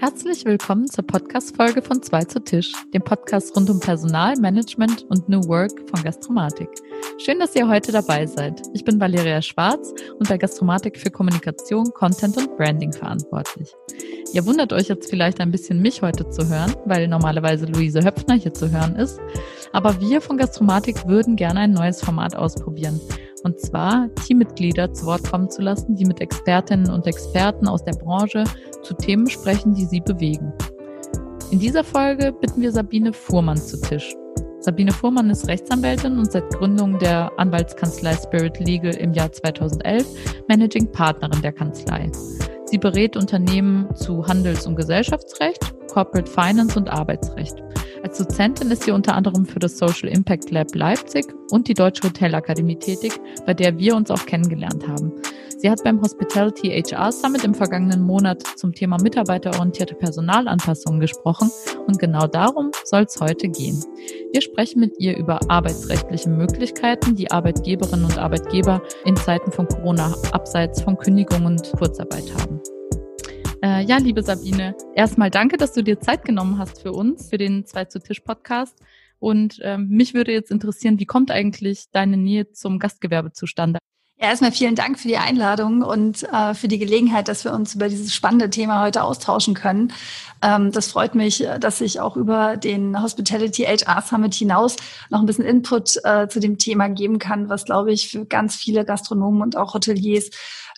Herzlich willkommen zur Podcast-Folge von Zwei zu Tisch, dem Podcast rund um Personal, Management und New Work von Gastromatik. Schön, dass ihr heute dabei seid. Ich bin Valeria Schwarz und bei Gastromatik für Kommunikation, Content und Branding verantwortlich. Ihr wundert euch jetzt vielleicht ein bisschen, mich heute zu hören, weil normalerweise Luise Höpfner hier zu hören ist. Aber wir von Gastromatik würden gerne ein neues Format ausprobieren. Und zwar Teammitglieder zu Wort kommen zu lassen, die mit Expertinnen und Experten aus der Branche zu Themen sprechen, die sie bewegen. In dieser Folge bitten wir Sabine Fuhrmann zu Tisch. Sabine Fuhrmann ist Rechtsanwältin und seit Gründung der Anwaltskanzlei Spirit Legal im Jahr 2011 Managing Partnerin der Kanzlei. Sie berät Unternehmen zu Handels- und Gesellschaftsrecht, Corporate Finance und Arbeitsrecht. Als Dozentin ist sie unter anderem für das Social Impact Lab Leipzig und die Deutsche Hotelakademie tätig, bei der wir uns auch kennengelernt haben. Sie hat beim Hospitality HR Summit im vergangenen Monat zum Thema mitarbeiterorientierte Personalanpassungen gesprochen und genau darum soll es heute gehen. Wir sprechen mit ihr über arbeitsrechtliche Möglichkeiten, die Arbeitgeberinnen und Arbeitgeber in Zeiten von Corona abseits von Kündigung und Kurzarbeit haben. Äh, ja, liebe Sabine, erstmal danke, dass du dir Zeit genommen hast für uns, für den Zwei zu Tisch Podcast. Und ähm, mich würde jetzt interessieren, wie kommt eigentlich deine Nähe zum Gastgewerbe zustande? Ja, erstmal vielen Dank für die Einladung und äh, für die Gelegenheit, dass wir uns über dieses spannende Thema heute austauschen können. Ähm, das freut mich, dass ich auch über den Hospitality HR Summit hinaus noch ein bisschen Input äh, zu dem Thema geben kann, was, glaube ich, für ganz viele Gastronomen und auch Hoteliers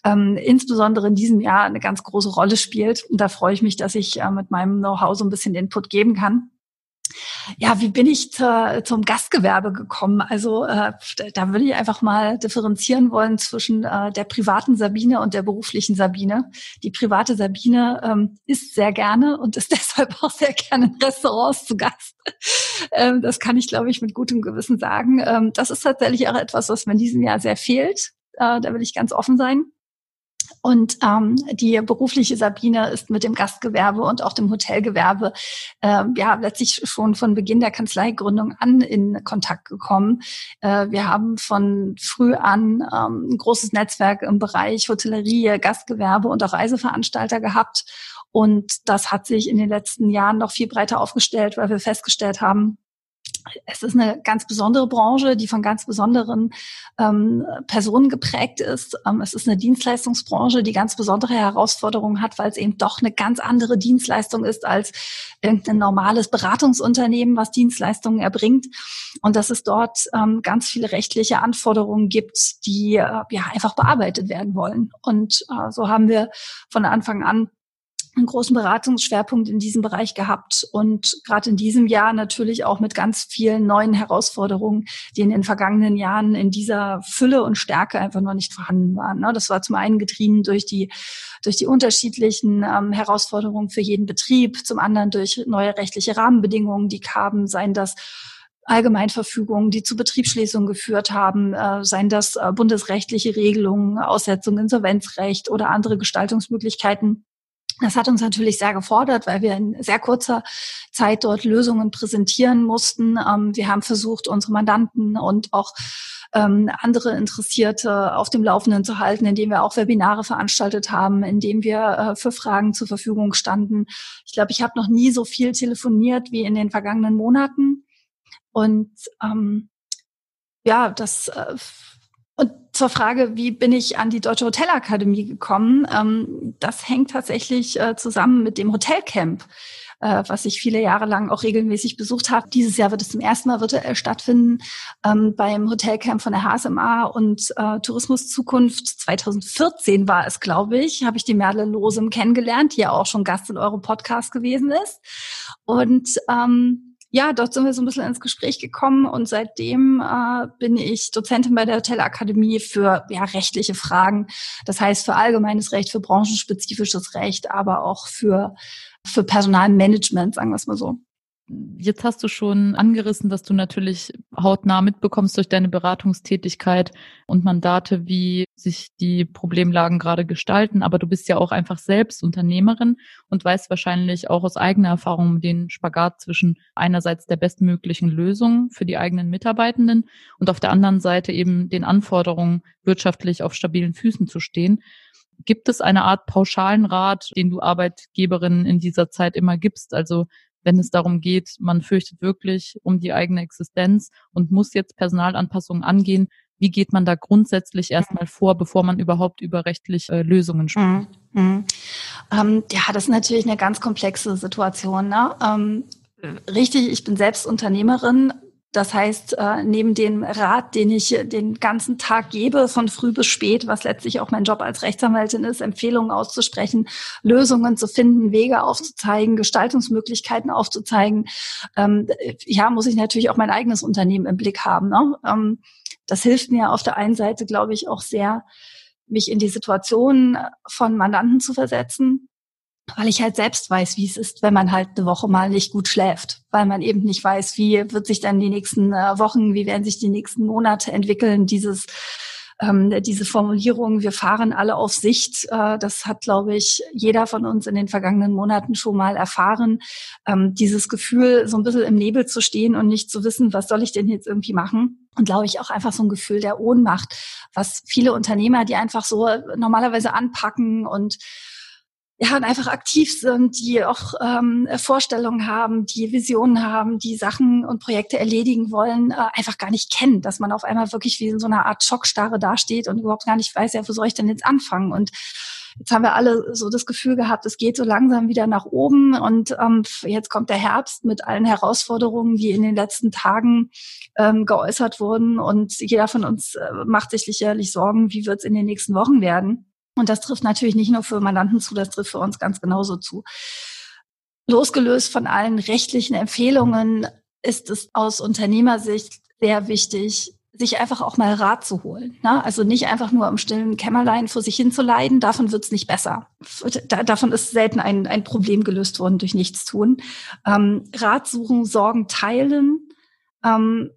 ähm, insbesondere in diesem Jahr eine ganz große Rolle spielt. Und da freue ich mich, dass ich äh, mit meinem Know-how so ein bisschen Input geben kann. Ja, wie bin ich zur, zum Gastgewerbe gekommen? Also äh, da würde ich einfach mal differenzieren wollen zwischen äh, der privaten Sabine und der beruflichen Sabine. Die private Sabine ähm, isst sehr gerne und ist deshalb auch sehr gerne in Restaurants zu Gast. ähm, das kann ich, glaube ich, mit gutem Gewissen sagen. Ähm, das ist tatsächlich auch etwas, was mir in diesem Jahr sehr fehlt. Äh, da will ich ganz offen sein. Und ähm, die berufliche Sabine ist mit dem Gastgewerbe und auch dem Hotelgewerbe äh, ja letztlich schon von Beginn der Kanzleigründung an in Kontakt gekommen. Äh, wir haben von früh an ähm, ein großes Netzwerk im Bereich Hotellerie, Gastgewerbe und auch Reiseveranstalter gehabt. Und das hat sich in den letzten Jahren noch viel breiter aufgestellt, weil wir festgestellt haben, es ist eine ganz besondere Branche, die von ganz besonderen ähm, Personen geprägt ist. Ähm, es ist eine Dienstleistungsbranche, die ganz besondere Herausforderungen hat, weil es eben doch eine ganz andere Dienstleistung ist als irgendein normales Beratungsunternehmen, was Dienstleistungen erbringt. Und dass es dort ähm, ganz viele rechtliche Anforderungen gibt, die äh, ja einfach bearbeitet werden wollen. Und äh, so haben wir von Anfang an einen großen Beratungsschwerpunkt in diesem Bereich gehabt und gerade in diesem Jahr natürlich auch mit ganz vielen neuen Herausforderungen, die in den vergangenen Jahren in dieser Fülle und Stärke einfach noch nicht vorhanden waren. Ne? Das war zum einen getrieben durch die durch die unterschiedlichen ähm, Herausforderungen für jeden Betrieb, zum anderen durch neue rechtliche Rahmenbedingungen, die kamen, seien das Allgemeinverfügungen, die zu Betriebsschließungen geführt haben, äh, seien das äh, bundesrechtliche Regelungen, Aussetzung, Insolvenzrecht oder andere Gestaltungsmöglichkeiten das hat uns natürlich sehr gefordert, weil wir in sehr kurzer Zeit dort Lösungen präsentieren mussten. Ähm, wir haben versucht, unsere Mandanten und auch ähm, andere Interessierte auf dem Laufenden zu halten, indem wir auch Webinare veranstaltet haben, indem wir äh, für Fragen zur Verfügung standen. Ich glaube, ich habe noch nie so viel telefoniert wie in den vergangenen Monaten. Und ähm, ja, das äh, zur Frage, wie bin ich an die Deutsche Hotelakademie gekommen? Ähm, das hängt tatsächlich äh, zusammen mit dem Hotelcamp, äh, was ich viele Jahre lang auch regelmäßig besucht habe. Dieses Jahr wird es zum ersten Mal virtuell stattfinden ähm, beim Hotelcamp von der HSMA und äh, Tourismus Zukunft 2014 war es, glaube ich, habe ich die Merle Losem kennengelernt, die ja auch schon Gast in eurem Podcast gewesen ist. Und ähm, ja, dort sind wir so ein bisschen ins Gespräch gekommen und seitdem äh, bin ich Dozentin bei der Hotelakademie für ja, rechtliche Fragen. Das heißt für allgemeines Recht, für branchenspezifisches Recht, aber auch für, für Personalmanagement, sagen wir es mal so. Jetzt hast du schon angerissen, dass du natürlich hautnah mitbekommst durch deine Beratungstätigkeit und Mandate, wie sich die Problemlagen gerade gestalten. Aber du bist ja auch einfach selbst Unternehmerin und weißt wahrscheinlich auch aus eigener Erfahrung den Spagat zwischen einerseits der bestmöglichen Lösung für die eigenen Mitarbeitenden und auf der anderen Seite eben den Anforderungen, wirtschaftlich auf stabilen Füßen zu stehen. Gibt es eine Art pauschalen Rat, den du Arbeitgeberinnen in dieser Zeit immer gibst? Also wenn es darum geht, man fürchtet wirklich um die eigene Existenz und muss jetzt Personalanpassungen angehen. Wie geht man da grundsätzlich erstmal vor, bevor man überhaupt über rechtliche äh, Lösungen spricht? Mhm. Mhm. Ähm, ja, das ist natürlich eine ganz komplexe Situation. Ne? Ähm, richtig, ich bin selbst Unternehmerin, das heißt, äh, neben dem Rat, den ich den ganzen Tag gebe, von früh bis spät, was letztlich auch mein Job als Rechtsanwältin ist, Empfehlungen auszusprechen, Lösungen zu finden, Wege aufzuzeigen, Gestaltungsmöglichkeiten aufzuzeigen, ähm, ja, muss ich natürlich auch mein eigenes Unternehmen im Blick haben. Ne? Ähm, das hilft mir auf der einen Seite, glaube ich, auch sehr, mich in die Situation von Mandanten zu versetzen weil ich halt selbst weiß, wie es ist, wenn man halt eine Woche mal nicht gut schläft, weil man eben nicht weiß, wie wird sich dann die nächsten äh, Wochen, wie werden sich die nächsten Monate entwickeln, dieses ähm, diese Formulierung, wir fahren alle auf Sicht, äh, das hat, glaube ich, jeder von uns in den vergangenen Monaten schon mal erfahren. Ähm, dieses Gefühl, so ein bisschen im Nebel zu stehen und nicht zu wissen, was soll ich denn jetzt irgendwie machen? Und glaube ich auch einfach so ein Gefühl der Ohnmacht, was viele Unternehmer, die einfach so normalerweise anpacken und ja, und einfach aktiv sind, die auch ähm, Vorstellungen haben, die Visionen haben, die Sachen und Projekte erledigen wollen, äh, einfach gar nicht kennen, dass man auf einmal wirklich wie in so einer Art Schockstarre dasteht und überhaupt gar nicht weiß, ja, wo soll ich denn jetzt anfangen? Und jetzt haben wir alle so das Gefühl gehabt, es geht so langsam wieder nach oben und ähm, jetzt kommt der Herbst mit allen Herausforderungen, die in den letzten Tagen ähm, geäußert wurden und jeder von uns äh, macht sich sicherlich Sorgen, wie wird es in den nächsten Wochen werden. Und das trifft natürlich nicht nur für Mandanten zu, das trifft für uns ganz genauso zu. Losgelöst von allen rechtlichen Empfehlungen ist es aus Unternehmersicht sehr wichtig, sich einfach auch mal Rat zu holen. Ne? Also nicht einfach nur im stillen Kämmerlein vor sich hin zu leiden, davon wird es nicht besser. Da, davon ist selten ein, ein Problem gelöst worden durch Nichtstun. Ähm, Rat suchen, Sorgen teilen, ähm,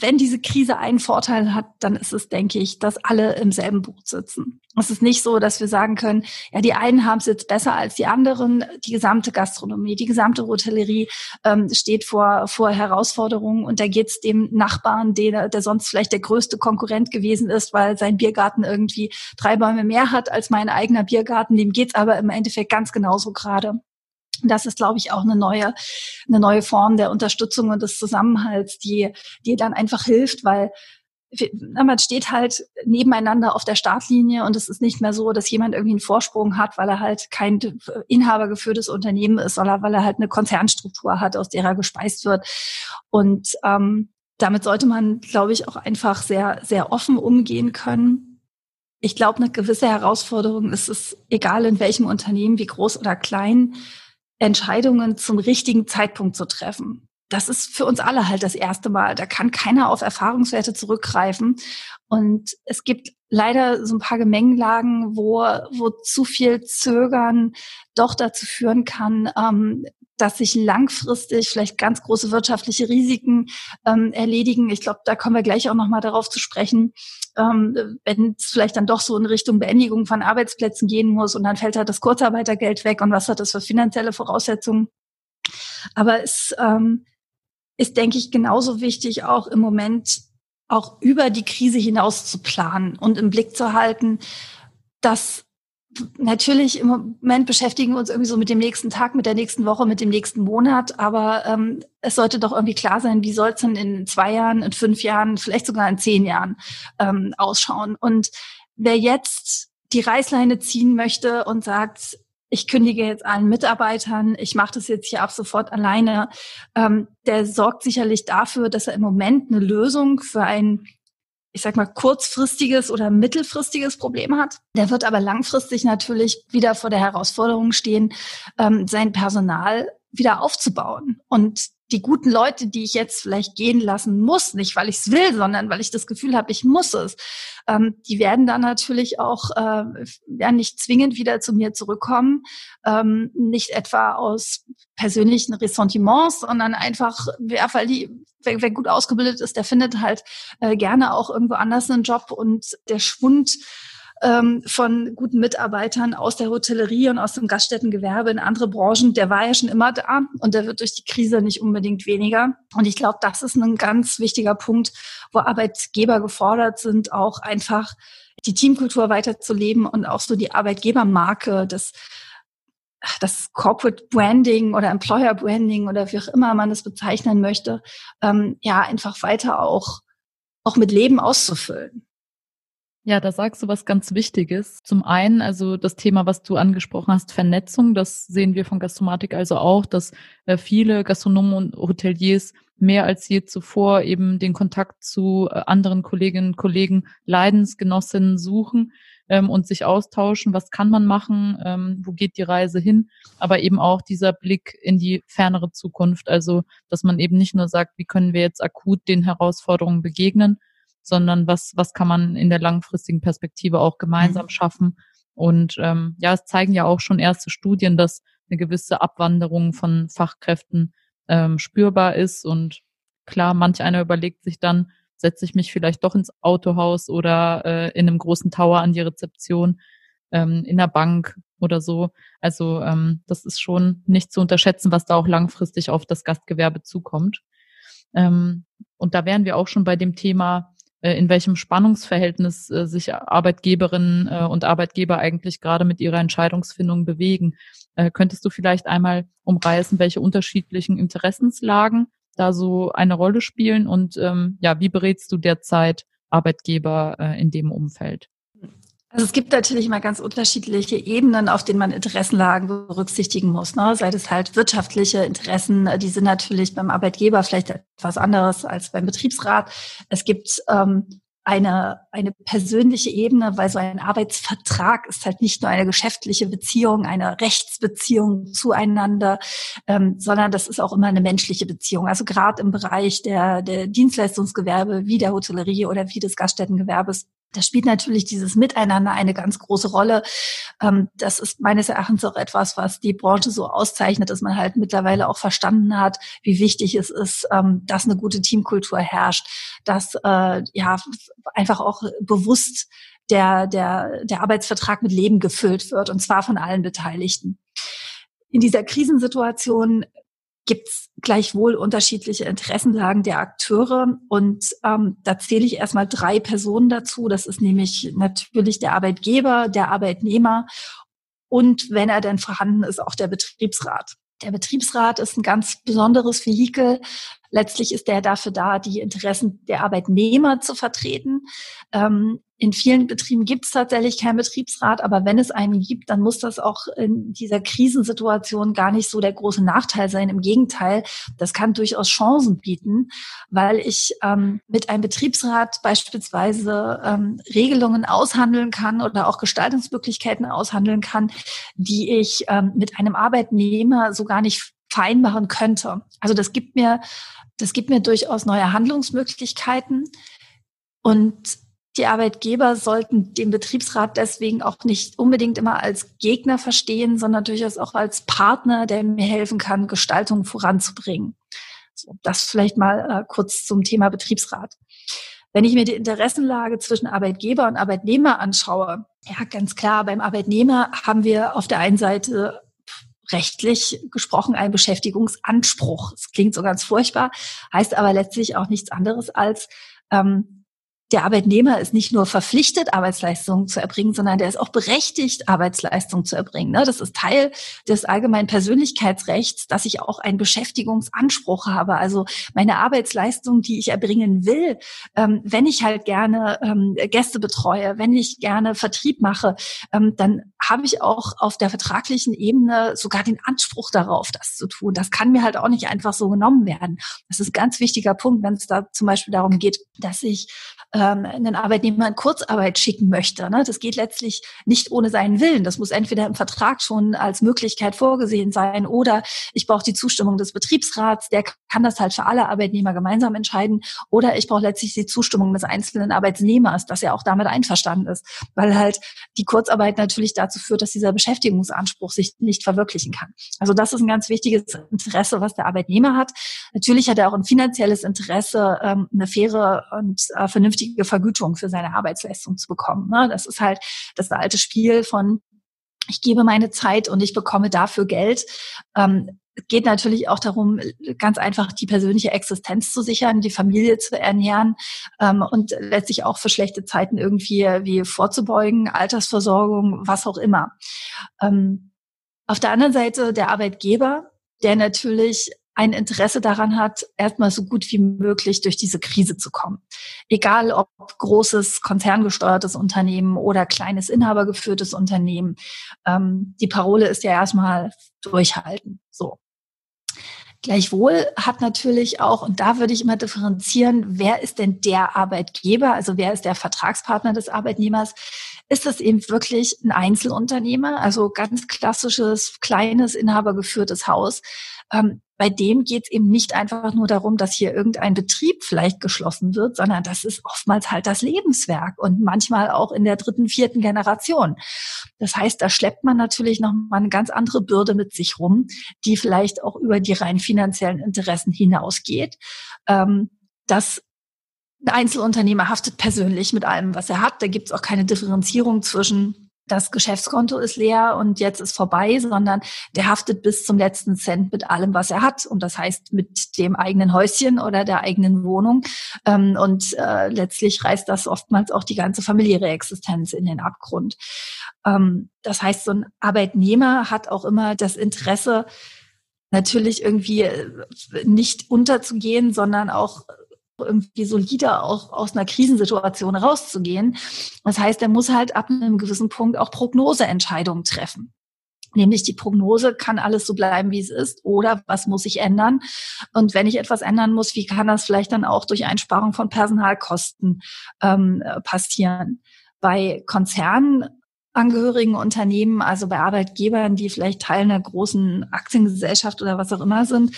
wenn diese Krise einen Vorteil hat, dann ist es, denke ich, dass alle im selben Boot sitzen. Es ist nicht so, dass wir sagen können, ja, die einen haben es jetzt besser als die anderen. Die gesamte Gastronomie, die gesamte Hotellerie ähm, steht vor, vor Herausforderungen und da geht es dem Nachbarn, der, der sonst vielleicht der größte Konkurrent gewesen ist, weil sein Biergarten irgendwie drei Bäume mehr hat als mein eigener Biergarten, dem geht's aber im Endeffekt ganz genauso gerade. Das ist, glaube ich, auch eine neue, eine neue Form der Unterstützung und des Zusammenhalts, die, die dann einfach hilft, weil man steht halt nebeneinander auf der Startlinie und es ist nicht mehr so, dass jemand irgendwie einen Vorsprung hat, weil er halt kein inhabergeführtes Unternehmen ist, sondern weil er halt eine Konzernstruktur hat, aus der er gespeist wird. Und ähm, damit sollte man, glaube ich, auch einfach sehr, sehr offen umgehen können. Ich glaube, eine gewisse Herausforderung ist es, egal in welchem Unternehmen, wie groß oder klein, Entscheidungen zum richtigen Zeitpunkt zu treffen. Das ist für uns alle halt das erste Mal. Da kann keiner auf Erfahrungswerte zurückgreifen. Und es gibt leider so ein paar Gemengenlagen, wo, wo zu viel Zögern doch dazu führen kann, ähm, dass sich langfristig vielleicht ganz große wirtschaftliche Risiken ähm, erledigen. Ich glaube, da kommen wir gleich auch nochmal darauf zu sprechen, ähm, wenn es vielleicht dann doch so in Richtung Beendigung von Arbeitsplätzen gehen muss und dann fällt halt das Kurzarbeitergeld weg und was hat das für finanzielle Voraussetzungen. Aber es ähm, ist, denke ich, genauso wichtig, auch im Moment auch über die Krise hinaus zu planen und im Blick zu halten, dass natürlich im Moment beschäftigen wir uns irgendwie so mit dem nächsten Tag, mit der nächsten Woche, mit dem nächsten Monat. Aber ähm, es sollte doch irgendwie klar sein, wie soll es denn in zwei Jahren, in fünf Jahren, vielleicht sogar in zehn Jahren ähm, ausschauen. Und wer jetzt die Reißleine ziehen möchte und sagt, ich kündige jetzt allen Mitarbeitern, ich mache das jetzt hier ab sofort alleine, ähm, der sorgt sicherlich dafür, dass er im Moment eine Lösung für ein ich sag mal, kurzfristiges oder mittelfristiges Problem hat. Der wird aber langfristig natürlich wieder vor der Herausforderung stehen, ähm, sein Personal wieder aufzubauen. Und die guten Leute, die ich jetzt vielleicht gehen lassen muss, nicht weil ich es will, sondern weil ich das Gefühl habe, ich muss es, ähm, die werden dann natürlich auch äh, ja, nicht zwingend wieder zu mir zurückkommen, ähm, nicht etwa aus persönlichen Ressentiments, sondern einfach, ja, weil die, wer, wer gut ausgebildet ist, der findet halt äh, gerne auch irgendwo anders einen Job und der Schwund ähm, von guten Mitarbeitern aus der Hotellerie und aus dem Gaststättengewerbe in andere Branchen, der war ja schon immer da und der wird durch die Krise nicht unbedingt weniger. Und ich glaube, das ist ein ganz wichtiger Punkt, wo Arbeitgeber gefordert sind, auch einfach die Teamkultur weiterzuleben und auch so die Arbeitgebermarke, das, das Corporate Branding oder Employer Branding oder wie auch immer man es bezeichnen möchte, ähm, ja, einfach weiter auch, auch mit Leben auszufüllen. Ja, da sagst du was ganz Wichtiges. Zum einen, also das Thema, was du angesprochen hast, Vernetzung, das sehen wir von Gastromatik also auch, dass äh, viele Gastronomen und Hoteliers mehr als je zuvor eben den Kontakt zu äh, anderen Kolleginnen und Kollegen, Leidensgenossinnen suchen ähm, und sich austauschen. Was kann man machen? Ähm, wo geht die Reise hin? Aber eben auch dieser Blick in die fernere Zukunft. Also, dass man eben nicht nur sagt, wie können wir jetzt akut den Herausforderungen begegnen, sondern was, was kann man in der langfristigen Perspektive auch gemeinsam mhm. schaffen. Und ähm, ja, es zeigen ja auch schon erste Studien, dass eine gewisse Abwanderung von Fachkräften ähm, spürbar ist. Und klar, manch einer überlegt sich dann, setze ich mich vielleicht doch ins Autohaus oder äh, in einem großen Tower an die Rezeption, ähm, in der Bank oder so. Also ähm, das ist schon nicht zu unterschätzen, was da auch langfristig auf das Gastgewerbe zukommt. Ähm, und da wären wir auch schon bei dem Thema in welchem Spannungsverhältnis äh, sich Arbeitgeberinnen äh, und Arbeitgeber eigentlich gerade mit ihrer Entscheidungsfindung bewegen. Könntest du vielleicht einmal umreißen, welche unterschiedlichen Interessenslagen da so eine Rolle spielen und ähm, ja, wie berätst du derzeit Arbeitgeber in dem Umfeld? Also es gibt natürlich immer ganz unterschiedliche Ebenen, auf denen man Interessenlagen berücksichtigen muss. Ne? Sei es halt wirtschaftliche Interessen, die sind natürlich beim Arbeitgeber vielleicht etwas anderes als beim Betriebsrat. Es gibt ähm, eine, eine persönliche Ebene, weil so ein Arbeitsvertrag ist halt nicht nur eine geschäftliche Beziehung, eine Rechtsbeziehung zueinander, ähm, sondern das ist auch immer eine menschliche Beziehung. Also gerade im Bereich der, der Dienstleistungsgewerbe wie der Hotellerie oder wie des Gaststättengewerbes da spielt natürlich dieses Miteinander eine ganz große Rolle. Ähm, das ist meines Erachtens auch etwas, was die Branche so auszeichnet, dass man halt mittlerweile auch verstanden hat, wie wichtig es ist, ähm, dass eine gute Teamkultur herrscht, dass äh, ja einfach auch bewusst der, der, der Arbeitsvertrag mit Leben gefüllt wird, und zwar von allen Beteiligten. In dieser Krisensituation gibt es gleichwohl unterschiedliche Interessenlagen der Akteure. Und ähm, da zähle ich erstmal drei Personen dazu. Das ist nämlich natürlich der Arbeitgeber, der Arbeitnehmer und wenn er denn vorhanden ist, auch der Betriebsrat. Der Betriebsrat ist ein ganz besonderes Vehikel. Letztlich ist der dafür da, die Interessen der Arbeitnehmer zu vertreten. Ähm, in vielen Betrieben gibt es tatsächlich keinen Betriebsrat, aber wenn es einen gibt, dann muss das auch in dieser Krisensituation gar nicht so der große Nachteil sein. Im Gegenteil, das kann durchaus Chancen bieten, weil ich ähm, mit einem Betriebsrat beispielsweise ähm, Regelungen aushandeln kann oder auch Gestaltungsmöglichkeiten aushandeln kann, die ich ähm, mit einem Arbeitnehmer so gar nicht fein machen könnte. Also das gibt mir, das gibt mir durchaus neue Handlungsmöglichkeiten und die Arbeitgeber sollten den Betriebsrat deswegen auch nicht unbedingt immer als Gegner verstehen, sondern durchaus auch als Partner, der mir helfen kann, Gestaltung voranzubringen. So, das vielleicht mal äh, kurz zum Thema Betriebsrat. Wenn ich mir die Interessenlage zwischen Arbeitgeber und Arbeitnehmer anschaue, ja, ganz klar, beim Arbeitnehmer haben wir auf der einen Seite rechtlich gesprochen einen Beschäftigungsanspruch. Das klingt so ganz furchtbar, heißt aber letztlich auch nichts anderes als, ähm, der Arbeitnehmer ist nicht nur verpflichtet, Arbeitsleistungen zu erbringen, sondern der ist auch berechtigt, Arbeitsleistungen zu erbringen. Ne? Das ist Teil des allgemeinen Persönlichkeitsrechts, dass ich auch einen Beschäftigungsanspruch habe. Also meine Arbeitsleistung, die ich erbringen will, ähm, wenn ich halt gerne ähm, Gäste betreue, wenn ich gerne Vertrieb mache, ähm, dann habe ich auch auf der vertraglichen Ebene sogar den Anspruch darauf, das zu tun. Das kann mir halt auch nicht einfach so genommen werden. Das ist ein ganz wichtiger Punkt, wenn es da zum Beispiel darum geht, dass ich ähm, einen Arbeitnehmer in Kurzarbeit schicken möchte. Ne? Das geht letztlich nicht ohne seinen Willen. Das muss entweder im Vertrag schon als Möglichkeit vorgesehen sein oder ich brauche die Zustimmung des Betriebsrats, der kann das halt für alle Arbeitnehmer gemeinsam entscheiden oder ich brauche letztlich die Zustimmung des einzelnen Arbeitnehmers, dass er auch damit einverstanden ist, weil halt die Kurzarbeit natürlich dazu führt, dass dieser Beschäftigungsanspruch sich nicht verwirklichen kann. Also das ist ein ganz wichtiges Interesse, was der Arbeitnehmer hat. Natürlich hat er auch ein finanzielles Interesse, ähm, eine faire und äh, vernünftige vernünftige Vergütung für seine Arbeitsleistung zu bekommen. Ne? Das ist halt das alte Spiel von ich gebe meine Zeit und ich bekomme dafür Geld. Ähm, geht natürlich auch darum, ganz einfach die persönliche Existenz zu sichern, die Familie zu ernähren ähm, und letztlich auch für schlechte Zeiten irgendwie wie vorzubeugen, Altersversorgung, was auch immer. Ähm, auf der anderen Seite der Arbeitgeber, der natürlich ein Interesse daran hat, erstmal so gut wie möglich durch diese Krise zu kommen. Egal ob großes konzerngesteuertes Unternehmen oder kleines inhabergeführtes Unternehmen. Ähm, die Parole ist ja erstmal durchhalten. So. Gleichwohl hat natürlich auch, und da würde ich immer differenzieren, wer ist denn der Arbeitgeber, also wer ist der Vertragspartner des Arbeitnehmers? Ist das eben wirklich ein Einzelunternehmer, also ganz klassisches, kleines, inhabergeführtes Haus? Ähm, bei dem geht es eben nicht einfach nur darum, dass hier irgendein Betrieb vielleicht geschlossen wird, sondern das ist oftmals halt das Lebenswerk und manchmal auch in der dritten, vierten Generation. Das heißt, da schleppt man natürlich noch mal eine ganz andere Bürde mit sich rum, die vielleicht auch über die rein finanziellen Interessen hinausgeht. Ähm, das ein Einzelunternehmer haftet persönlich mit allem, was er hat. Da gibt es auch keine Differenzierung zwischen das Geschäftskonto ist leer und jetzt ist vorbei, sondern der haftet bis zum letzten Cent mit allem, was er hat. Und das heißt mit dem eigenen Häuschen oder der eigenen Wohnung. Ähm, und äh, letztlich reißt das oftmals auch die ganze familiäre Existenz in den Abgrund. Ähm, das heißt, so ein Arbeitnehmer hat auch immer das Interesse, natürlich irgendwie äh, nicht unterzugehen, sondern auch irgendwie solider auch aus einer Krisensituation rauszugehen. Das heißt, er muss halt ab einem gewissen Punkt auch Prognoseentscheidungen treffen. Nämlich die Prognose, kann alles so bleiben, wie es ist, oder was muss ich ändern? Und wenn ich etwas ändern muss, wie kann das vielleicht dann auch durch Einsparung von Personalkosten ähm, passieren? Bei Konzernen angehörigen Unternehmen, also bei Arbeitgebern, die vielleicht Teil einer großen Aktiengesellschaft oder was auch immer sind.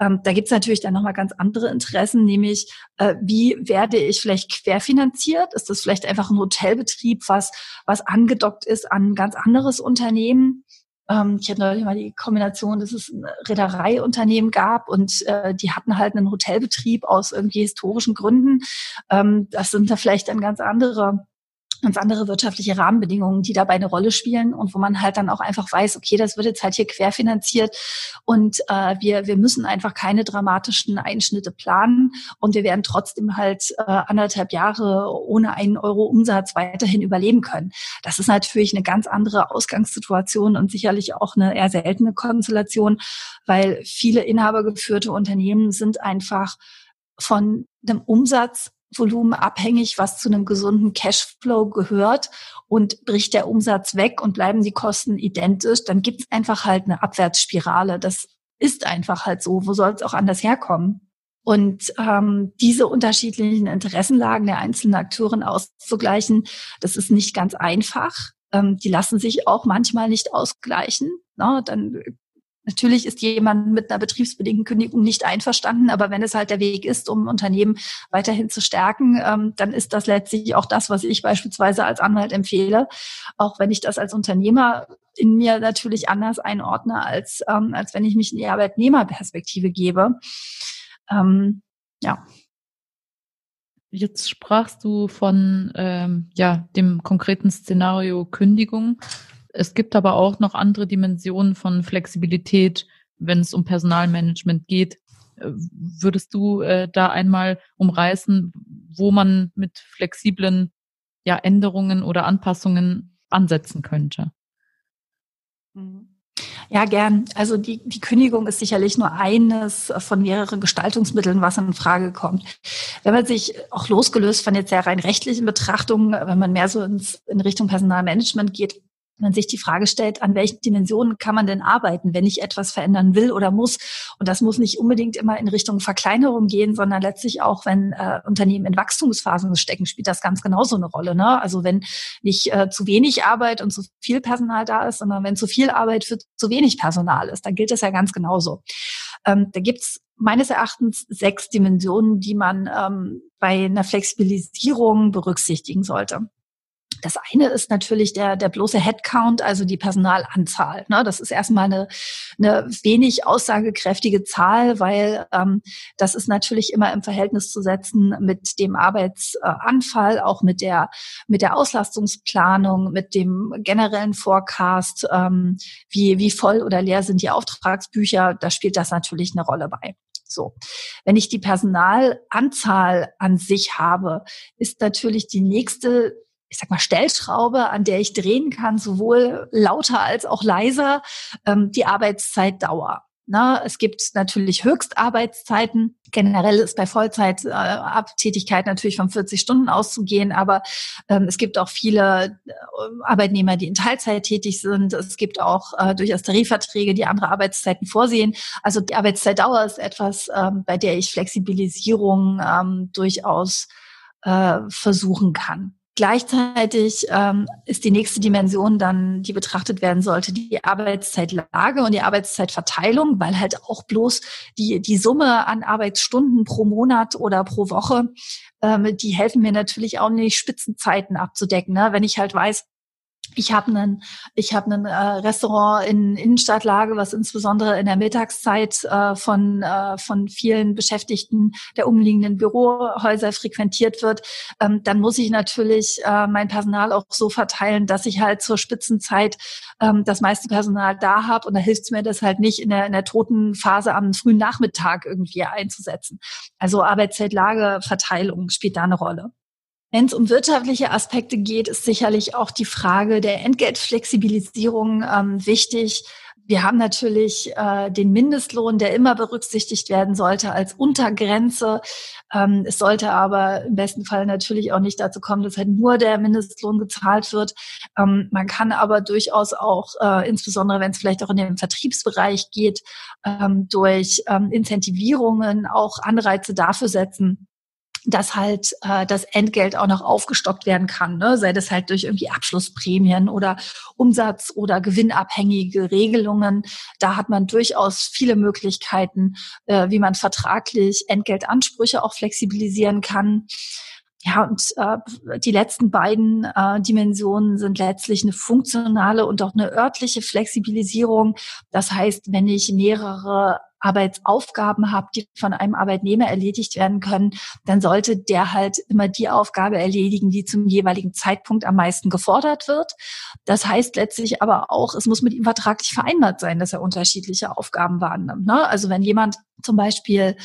Ähm, da gibt es natürlich dann nochmal ganz andere Interessen, nämlich äh, wie werde ich vielleicht querfinanziert? Ist das vielleicht einfach ein Hotelbetrieb, was, was angedockt ist an ein ganz anderes Unternehmen? Ähm, ich hatte neulich mal die Kombination, dass es ein Reedereiunternehmen gab und äh, die hatten halt einen Hotelbetrieb aus irgendwie historischen Gründen. Ähm, das sind da vielleicht dann ganz andere ganz andere wirtschaftliche Rahmenbedingungen, die dabei eine Rolle spielen und wo man halt dann auch einfach weiß, okay, das wird jetzt halt hier querfinanziert und äh, wir, wir müssen einfach keine dramatischen Einschnitte planen und wir werden trotzdem halt äh, anderthalb Jahre ohne einen Euro Umsatz weiterhin überleben können. Das ist natürlich eine ganz andere Ausgangssituation und sicherlich auch eine eher seltene Konstellation, weil viele inhabergeführte Unternehmen sind einfach von dem Umsatz Volumen abhängig, was zu einem gesunden Cashflow gehört und bricht der Umsatz weg und bleiben die Kosten identisch, dann gibt es einfach halt eine Abwärtsspirale. Das ist einfach halt so. Wo soll es auch anders herkommen? Und ähm, diese unterschiedlichen Interessenlagen der einzelnen Akteuren auszugleichen, das ist nicht ganz einfach. Ähm, die lassen sich auch manchmal nicht ausgleichen. Na, dann Natürlich ist jemand mit einer betriebsbedingten Kündigung nicht einverstanden, aber wenn es halt der Weg ist, um Unternehmen weiterhin zu stärken, ähm, dann ist das letztlich auch das, was ich beispielsweise als Anwalt empfehle. Auch wenn ich das als Unternehmer in mir natürlich anders einordne, als, ähm, als wenn ich mich in die Arbeitnehmerperspektive gebe. Ähm, ja. Jetzt sprachst du von ähm, ja, dem konkreten Szenario Kündigung. Es gibt aber auch noch andere Dimensionen von Flexibilität, wenn es um Personalmanagement geht. Äh, würdest du äh, da einmal umreißen, wo man mit flexiblen ja, Änderungen oder Anpassungen ansetzen könnte? Mhm. Ja, gern. Also die, die Kündigung ist sicherlich nur eines von mehreren Gestaltungsmitteln, was in Frage kommt. Wenn man sich auch losgelöst von jetzt sehr rein rechtlichen Betrachtungen, wenn man mehr so ins, in Richtung Personalmanagement geht, man sich die Frage stellt, an welchen Dimensionen kann man denn arbeiten, wenn ich etwas verändern will oder muss. Und das muss nicht unbedingt immer in Richtung Verkleinerung gehen, sondern letztlich auch, wenn äh, Unternehmen in Wachstumsphasen stecken, spielt das ganz genauso eine Rolle. Ne? Also wenn nicht äh, zu wenig Arbeit und zu viel Personal da ist, sondern wenn zu viel Arbeit für zu wenig Personal ist, dann gilt das ja ganz genauso. Ähm, da gibt's meines Erachtens sechs Dimensionen, die man ähm, bei einer Flexibilisierung berücksichtigen sollte. Das eine ist natürlich der, der bloße Headcount, also die Personalanzahl. Ne? Das ist erstmal eine, eine wenig aussagekräftige Zahl, weil ähm, das ist natürlich immer im Verhältnis zu setzen mit dem Arbeitsanfall, auch mit der, mit der Auslastungsplanung, mit dem generellen Forecast, ähm, wie, wie voll oder leer sind die Auftragsbücher. Da spielt das natürlich eine Rolle bei. So. Wenn ich die Personalanzahl an sich habe, ist natürlich die nächste ich sag mal, Stellschraube, an der ich drehen kann, sowohl lauter als auch leiser, ähm, die Arbeitszeitdauer. Na, es gibt natürlich Höchstarbeitszeiten. Generell ist bei Vollzeittätigkeit äh, natürlich von 40 Stunden auszugehen, aber ähm, es gibt auch viele äh, Arbeitnehmer, die in Teilzeit tätig sind. Es gibt auch äh, durchaus Tarifverträge, die andere Arbeitszeiten vorsehen. Also die Arbeitszeitdauer ist etwas, ähm, bei der ich Flexibilisierung ähm, durchaus äh, versuchen kann. Gleichzeitig ähm, ist die nächste Dimension dann, die betrachtet werden sollte, die Arbeitszeitlage und die Arbeitszeitverteilung, weil halt auch bloß die, die Summe an Arbeitsstunden pro Monat oder pro Woche, ähm, die helfen mir natürlich auch nicht, Spitzenzeiten abzudecken. Ne? Wenn ich halt weiß, ich habe einen, ich habe einen äh, Restaurant in Innenstadtlage, was insbesondere in der Mittagszeit äh, von äh, von vielen Beschäftigten der umliegenden Bürohäuser frequentiert wird. Ähm, dann muss ich natürlich äh, mein Personal auch so verteilen, dass ich halt zur Spitzenzeit ähm, das meiste Personal da habe. Und da hilft es mir das halt nicht in der in der toten Phase am frühen Nachmittag irgendwie einzusetzen. Also Arbeitszeitlage, Verteilung spielt da eine Rolle. Wenn es um wirtschaftliche Aspekte geht, ist sicherlich auch die Frage der Entgeltflexibilisierung ähm, wichtig. Wir haben natürlich äh, den Mindestlohn, der immer berücksichtigt werden sollte als Untergrenze. Ähm, es sollte aber im besten Fall natürlich auch nicht dazu kommen, dass halt nur der Mindestlohn gezahlt wird. Ähm, man kann aber durchaus auch, äh, insbesondere wenn es vielleicht auch in den Vertriebsbereich geht, ähm, durch ähm, Incentivierungen auch Anreize dafür setzen, dass halt äh, das Entgelt auch noch aufgestockt werden kann, ne? sei das halt durch irgendwie Abschlussprämien oder Umsatz- oder gewinnabhängige Regelungen. Da hat man durchaus viele Möglichkeiten, äh, wie man vertraglich Entgeltansprüche auch flexibilisieren kann. Ja, und äh, die letzten beiden äh, Dimensionen sind letztlich eine funktionale und auch eine örtliche Flexibilisierung. Das heißt, wenn ich mehrere Arbeitsaufgaben habe, die von einem Arbeitnehmer erledigt werden können, dann sollte der halt immer die Aufgabe erledigen, die zum jeweiligen Zeitpunkt am meisten gefordert wird. Das heißt letztlich aber auch, es muss mit ihm vertraglich vereinbart sein, dass er unterschiedliche Aufgaben wahrnimmt. Ne? Also wenn jemand zum Beispiel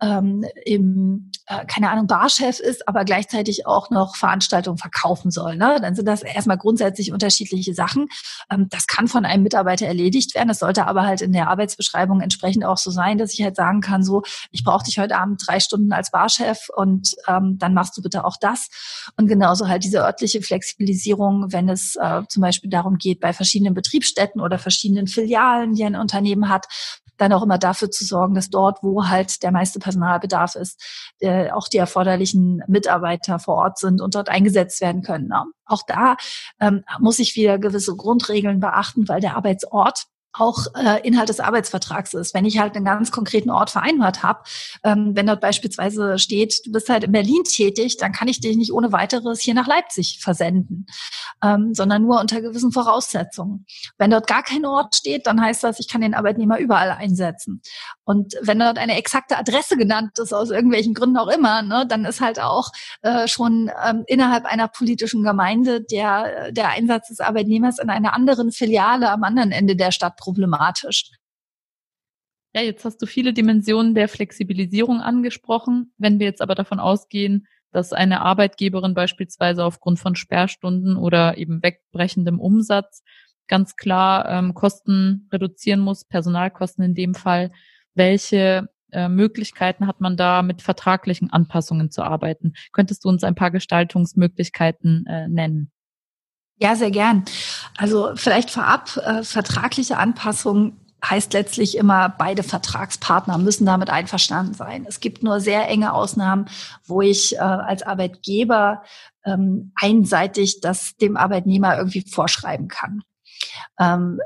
ähm, im, äh, keine Ahnung, Barchef ist, aber gleichzeitig auch noch Veranstaltungen verkaufen soll. Ne? Dann sind das erstmal grundsätzlich unterschiedliche Sachen. Ähm, das kann von einem Mitarbeiter erledigt werden. Das sollte aber halt in der Arbeitsbeschreibung entsprechend auch so sein, dass ich halt sagen kann, so, ich brauche dich heute Abend drei Stunden als Barchef und ähm, dann machst du bitte auch das. Und genauso halt diese örtliche Flexibilisierung, wenn es äh, zum Beispiel darum geht, bei verschiedenen Betriebsstätten oder verschiedenen Filialen, die ein Unternehmen hat, dann auch immer dafür zu sorgen, dass dort, wo halt der meiste Personalbedarf ist, äh, auch die erforderlichen Mitarbeiter vor Ort sind und dort eingesetzt werden können. Ne? Auch da ähm, muss ich wieder gewisse Grundregeln beachten, weil der Arbeitsort auch äh, Inhalt des Arbeitsvertrags ist. Wenn ich halt einen ganz konkreten Ort vereinbart habe, ähm, wenn dort beispielsweise steht, du bist halt in Berlin tätig, dann kann ich dich nicht ohne weiteres hier nach Leipzig versenden, ähm, sondern nur unter gewissen Voraussetzungen. Wenn dort gar kein Ort steht, dann heißt das, ich kann den Arbeitnehmer überall einsetzen. Und wenn dort eine exakte Adresse genannt ist, aus irgendwelchen Gründen auch immer, ne, dann ist halt auch äh, schon ähm, innerhalb einer politischen Gemeinde der, der Einsatz des Arbeitnehmers in einer anderen Filiale am anderen Ende der Stadt problematisch. Ja, jetzt hast du viele Dimensionen der Flexibilisierung angesprochen. Wenn wir jetzt aber davon ausgehen, dass eine Arbeitgeberin beispielsweise aufgrund von Sperrstunden oder eben wegbrechendem Umsatz ganz klar ähm, Kosten reduzieren muss, Personalkosten in dem Fall, welche äh, Möglichkeiten hat man da mit vertraglichen Anpassungen zu arbeiten? Könntest du uns ein paar Gestaltungsmöglichkeiten äh, nennen? Ja, sehr gern. Also vielleicht vorab, äh, vertragliche Anpassung heißt letztlich immer, beide Vertragspartner müssen damit einverstanden sein. Es gibt nur sehr enge Ausnahmen, wo ich äh, als Arbeitgeber ähm, einseitig das dem Arbeitnehmer irgendwie vorschreiben kann. Ähm,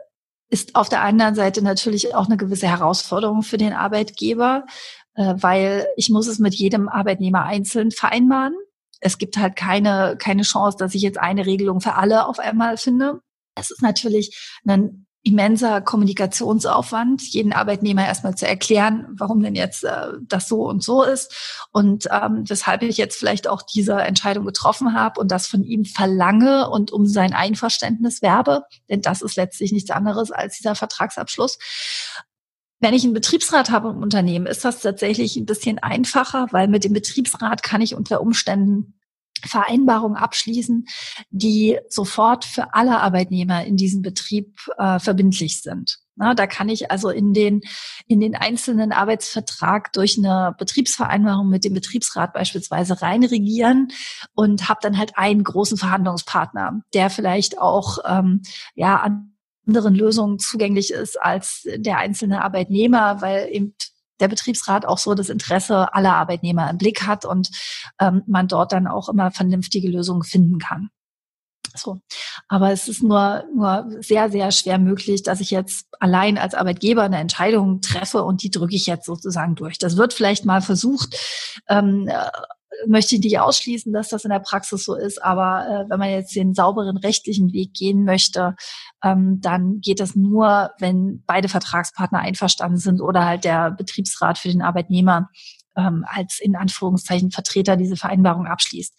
ist auf der anderen Seite natürlich auch eine gewisse Herausforderung für den Arbeitgeber, äh, weil ich muss es mit jedem Arbeitnehmer einzeln vereinbaren es gibt halt keine, keine Chance, dass ich jetzt eine Regelung für alle auf einmal finde. Es ist natürlich ein immenser Kommunikationsaufwand, jeden Arbeitnehmer erstmal zu erklären, warum denn jetzt äh, das so und so ist und ähm, weshalb ich jetzt vielleicht auch diese Entscheidung getroffen habe und das von ihm verlange und um sein Einverständnis werbe, denn das ist letztlich nichts anderes als dieser Vertragsabschluss. Wenn ich einen Betriebsrat habe im Unternehmen, ist das tatsächlich ein bisschen einfacher, weil mit dem Betriebsrat kann ich unter Umständen Vereinbarungen abschließen, die sofort für alle Arbeitnehmer in diesem Betrieb äh, verbindlich sind. Na, da kann ich also in den, in den einzelnen Arbeitsvertrag durch eine Betriebsvereinbarung mit dem Betriebsrat beispielsweise reinregieren und habe dann halt einen großen Verhandlungspartner, der vielleicht auch ähm, ja an anderen Lösungen zugänglich ist als der einzelne Arbeitnehmer, weil eben der Betriebsrat auch so das Interesse aller Arbeitnehmer im Blick hat und ähm, man dort dann auch immer vernünftige Lösungen finden kann. So. Aber es ist nur, nur sehr, sehr schwer möglich, dass ich jetzt allein als Arbeitgeber eine Entscheidung treffe und die drücke ich jetzt sozusagen durch. Das wird vielleicht mal versucht, ähm, möchte ich nicht ausschließen, dass das in der Praxis so ist, aber äh, wenn man jetzt den sauberen rechtlichen Weg gehen möchte, ähm, dann geht das nur, wenn beide Vertragspartner einverstanden sind oder halt der Betriebsrat für den Arbeitnehmer ähm, als in Anführungszeichen Vertreter diese Vereinbarung abschließt.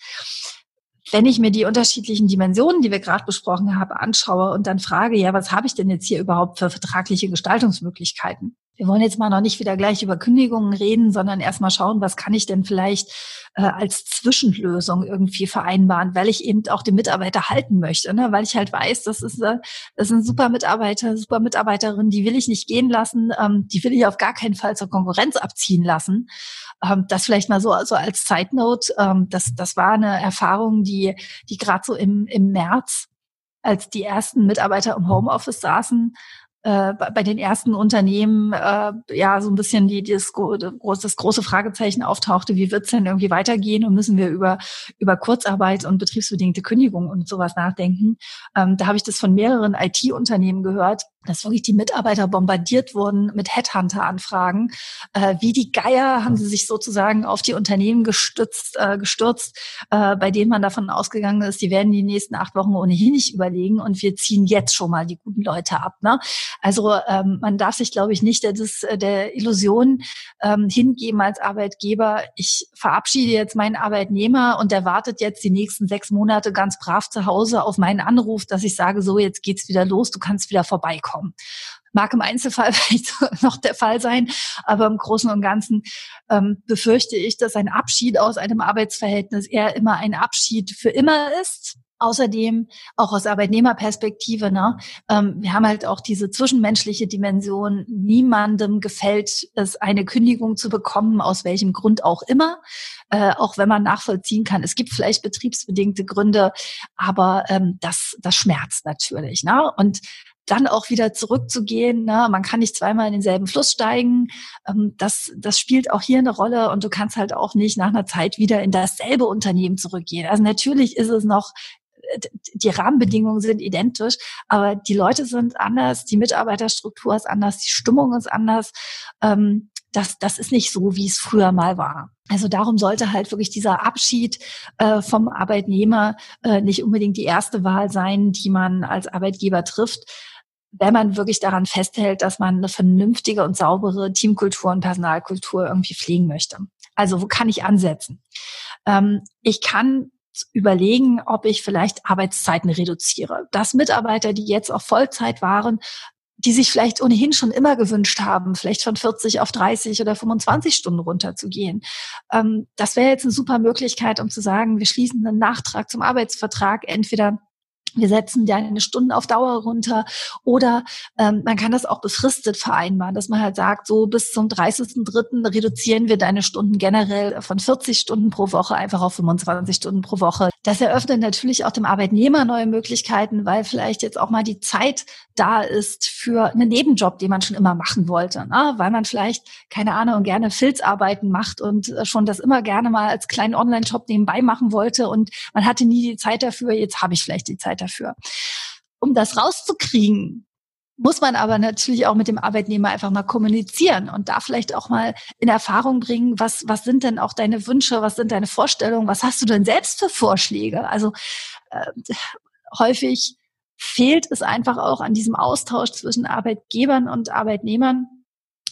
Wenn ich mir die unterschiedlichen Dimensionen, die wir gerade besprochen haben, anschaue und dann frage, ja, was habe ich denn jetzt hier überhaupt für vertragliche Gestaltungsmöglichkeiten? Wir wollen jetzt mal noch nicht wieder gleich über Kündigungen reden, sondern erstmal schauen, was kann ich denn vielleicht äh, als Zwischenlösung irgendwie vereinbaren, weil ich eben auch den Mitarbeiter halten möchte, ne? weil ich halt weiß, das ist, äh, das sind super Mitarbeiter, super Mitarbeiterin, die will ich nicht gehen lassen, ähm, die will ich auf gar keinen Fall zur Konkurrenz abziehen lassen. Ähm, das vielleicht mal so also als Side Note, ähm, das, das war eine Erfahrung, die, die gerade so im, im März als die ersten Mitarbeiter im Homeoffice saßen, äh, bei den ersten Unternehmen äh, ja so ein bisschen die, die das, das große Fragezeichen auftauchte, wie wird's denn irgendwie weitergehen und müssen wir über, über Kurzarbeit und betriebsbedingte Kündigung und sowas nachdenken. Ähm, da habe ich das von mehreren IT-Unternehmen gehört, dass wirklich die Mitarbeiter bombardiert wurden mit Headhunter-Anfragen. Äh, wie die Geier haben sie sich sozusagen auf die Unternehmen gestützt, äh, gestürzt, äh, bei denen man davon ausgegangen ist, die werden die nächsten acht Wochen ohnehin nicht überlegen und wir ziehen jetzt schon mal die guten Leute ab. Ne? Also ähm, man darf sich, glaube ich, nicht der, der Illusion ähm, hingeben als Arbeitgeber, ich verabschiede jetzt meinen Arbeitnehmer und der wartet jetzt die nächsten sechs Monate ganz brav zu Hause auf meinen Anruf, dass ich sage, so, jetzt geht's wieder los, du kannst wieder vorbeikommen kommen. Mag im Einzelfall vielleicht noch der Fall sein, aber im Großen und Ganzen ähm, befürchte ich, dass ein Abschied aus einem Arbeitsverhältnis eher immer ein Abschied für immer ist. Außerdem auch aus Arbeitnehmerperspektive, ne? Ähm, wir haben halt auch diese zwischenmenschliche Dimension. Niemandem gefällt es, eine Kündigung zu bekommen, aus welchem Grund auch immer, äh, auch wenn man nachvollziehen kann. Es gibt vielleicht betriebsbedingte Gründe, aber ähm, das, das schmerzt natürlich. Ne? Und dann auch wieder zurückzugehen. Ne? Man kann nicht zweimal in denselben Fluss steigen. Ähm, das, das spielt auch hier eine Rolle und du kannst halt auch nicht nach einer Zeit wieder in dasselbe Unternehmen zurückgehen. Also natürlich ist es noch die Rahmenbedingungen sind identisch, aber die Leute sind anders, die Mitarbeiterstruktur ist anders, die Stimmung ist anders. Ähm, das, das ist nicht so, wie es früher mal war. Also darum sollte halt wirklich dieser Abschied äh, vom Arbeitnehmer äh, nicht unbedingt die erste Wahl sein, die man als Arbeitgeber trifft, wenn man wirklich daran festhält, dass man eine vernünftige und saubere Teamkultur und Personalkultur irgendwie pflegen möchte. Also wo kann ich ansetzen? Ähm, ich kann überlegen, ob ich vielleicht Arbeitszeiten reduziere. Dass Mitarbeiter, die jetzt auf Vollzeit waren, die sich vielleicht ohnehin schon immer gewünscht haben, vielleicht von 40 auf 30 oder 25 Stunden runterzugehen. Ähm, das wäre jetzt eine super Möglichkeit, um zu sagen, wir schließen einen Nachtrag zum Arbeitsvertrag entweder wir setzen deine Stunden auf Dauer runter oder ähm, man kann das auch befristet vereinbaren, dass man halt sagt, so bis zum 30.03. reduzieren wir deine Stunden generell von 40 Stunden pro Woche einfach auf 25 Stunden pro Woche. Das eröffnet natürlich auch dem Arbeitnehmer neue Möglichkeiten, weil vielleicht jetzt auch mal die Zeit da ist für einen Nebenjob, den man schon immer machen wollte, ne? weil man vielleicht, keine Ahnung, gerne Filzarbeiten macht und äh, schon das immer gerne mal als kleinen Online-Job nebenbei machen wollte und man hatte nie die Zeit dafür, jetzt habe ich vielleicht die Zeit dafür. Um das rauszukriegen, muss man aber natürlich auch mit dem Arbeitnehmer einfach mal kommunizieren und da vielleicht auch mal in Erfahrung bringen, was, was sind denn auch deine Wünsche, was sind deine Vorstellungen, was hast du denn selbst für Vorschläge? Also äh, häufig fehlt es einfach auch an diesem Austausch zwischen Arbeitgebern und Arbeitnehmern.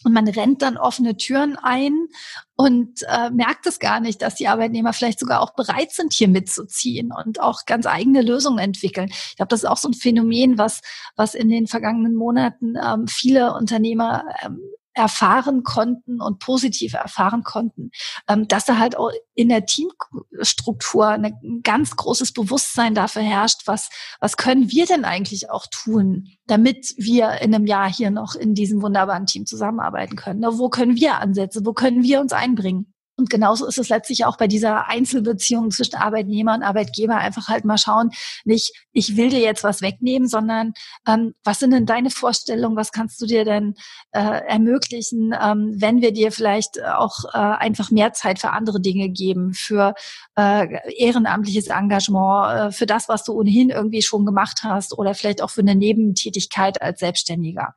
Und man rennt dann offene Türen ein und äh, merkt es gar nicht, dass die Arbeitnehmer vielleicht sogar auch bereit sind, hier mitzuziehen und auch ganz eigene Lösungen entwickeln. Ich glaube, das ist auch so ein Phänomen, was, was in den vergangenen Monaten ähm, viele Unternehmer ähm, erfahren konnten und positiv erfahren konnten, ähm, dass da halt auch in der Teamstruktur ein ganz großes Bewusstsein dafür herrscht, was, was können wir denn eigentlich auch tun, damit wir in einem Jahr hier noch in diesem wunderbaren Team zusammenarbeiten können. Wo können wir ansetzen? Wo können wir uns einbringen? Und genauso ist es letztlich auch bei dieser Einzelbeziehung zwischen Arbeitnehmer und Arbeitgeber. Einfach halt mal schauen, nicht, ich will dir jetzt was wegnehmen, sondern ähm, was sind denn deine Vorstellungen? Was kannst du dir denn äh, ermöglichen, ähm, wenn wir dir vielleicht auch äh, einfach mehr Zeit für andere Dinge geben, für äh, ehrenamtliches Engagement, äh, für das, was du ohnehin irgendwie schon gemacht hast oder vielleicht auch für eine Nebentätigkeit als Selbstständiger.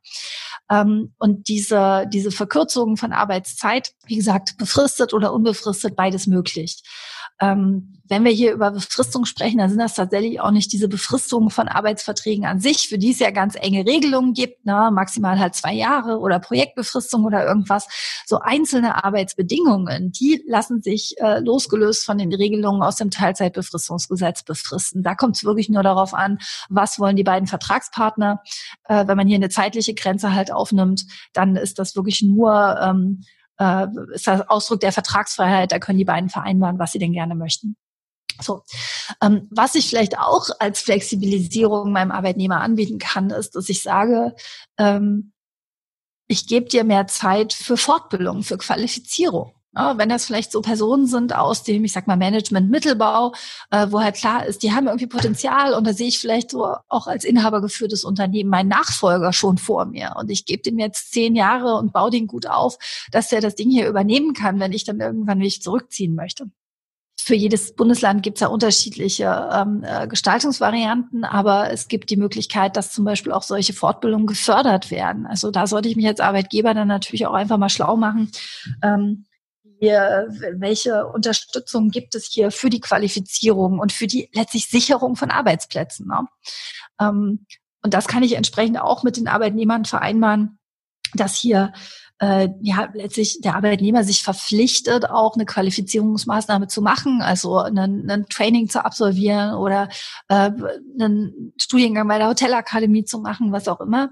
Ähm, und diese, diese Verkürzung von Arbeitszeit, wie gesagt, befristet unbefristet, beides möglich. Ähm, wenn wir hier über Befristung sprechen, dann sind das tatsächlich auch nicht diese Befristungen von Arbeitsverträgen an sich, für die es ja ganz enge Regelungen gibt, ne? maximal halt zwei Jahre oder Projektbefristung oder irgendwas. So einzelne Arbeitsbedingungen, die lassen sich äh, losgelöst von den Regelungen aus dem Teilzeitbefristungsgesetz befristen. Da kommt es wirklich nur darauf an, was wollen die beiden Vertragspartner. Äh, wenn man hier eine zeitliche Grenze halt aufnimmt, dann ist das wirklich nur ähm, äh, ist das Ausdruck der Vertragsfreiheit. Da können die beiden vereinbaren, was sie denn gerne möchten. So, ähm, was ich vielleicht auch als Flexibilisierung meinem Arbeitnehmer anbieten kann, ist, dass ich sage, ähm, ich gebe dir mehr Zeit für Fortbildung, für Qualifizierung. Ja, wenn das vielleicht so Personen sind aus dem, ich sag mal, Management-Mittelbau, äh, wo halt klar ist, die haben irgendwie Potenzial und da sehe ich vielleicht so auch als Inhaber geführtes Unternehmen meinen Nachfolger schon vor mir und ich gebe dem jetzt zehn Jahre und baue den gut auf, dass er das Ding hier übernehmen kann, wenn ich dann irgendwann mich zurückziehen möchte. Für jedes Bundesland gibt es ja unterschiedliche ähm, äh, Gestaltungsvarianten, aber es gibt die Möglichkeit, dass zum Beispiel auch solche Fortbildungen gefördert werden. Also da sollte ich mich als Arbeitgeber dann natürlich auch einfach mal schlau machen. Ähm, welche Unterstützung gibt es hier für die Qualifizierung und für die letztlich Sicherung von Arbeitsplätzen. Ne? Ähm, und das kann ich entsprechend auch mit den Arbeitnehmern vereinbaren, dass hier äh, ja letztlich der Arbeitnehmer sich verpflichtet, auch eine Qualifizierungsmaßnahme zu machen, also einen Training zu absolvieren oder äh, einen Studiengang bei der Hotelakademie zu machen, was auch immer.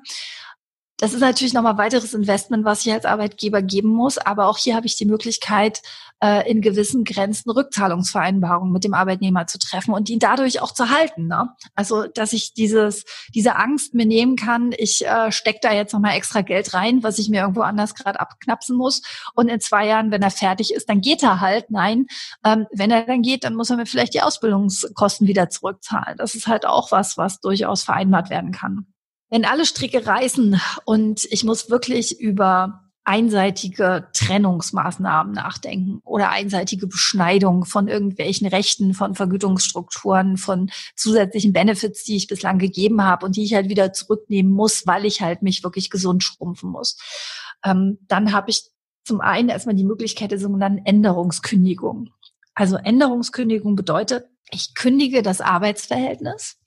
Das ist natürlich nochmal weiteres Investment, was ich als Arbeitgeber geben muss. Aber auch hier habe ich die Möglichkeit, äh, in gewissen Grenzen Rückzahlungsvereinbarungen mit dem Arbeitnehmer zu treffen und ihn dadurch auch zu halten. Ne? Also, dass ich dieses, diese Angst mir nehmen kann, ich äh, stecke da jetzt nochmal extra Geld rein, was ich mir irgendwo anders gerade abknapsen muss. Und in zwei Jahren, wenn er fertig ist, dann geht er halt. Nein, ähm, wenn er dann geht, dann muss er mir vielleicht die Ausbildungskosten wieder zurückzahlen. Das ist halt auch was, was durchaus vereinbart werden kann wenn alle Stricke reißen und ich muss wirklich über einseitige Trennungsmaßnahmen nachdenken oder einseitige Beschneidung von irgendwelchen Rechten, von Vergütungsstrukturen, von zusätzlichen Benefits, die ich bislang gegeben habe und die ich halt wieder zurücknehmen muss, weil ich halt mich wirklich gesund schrumpfen muss. Ähm, dann habe ich zum einen erstmal die Möglichkeit der sogenannten Änderungskündigung. Also Änderungskündigung bedeutet, ich kündige das Arbeitsverhältnis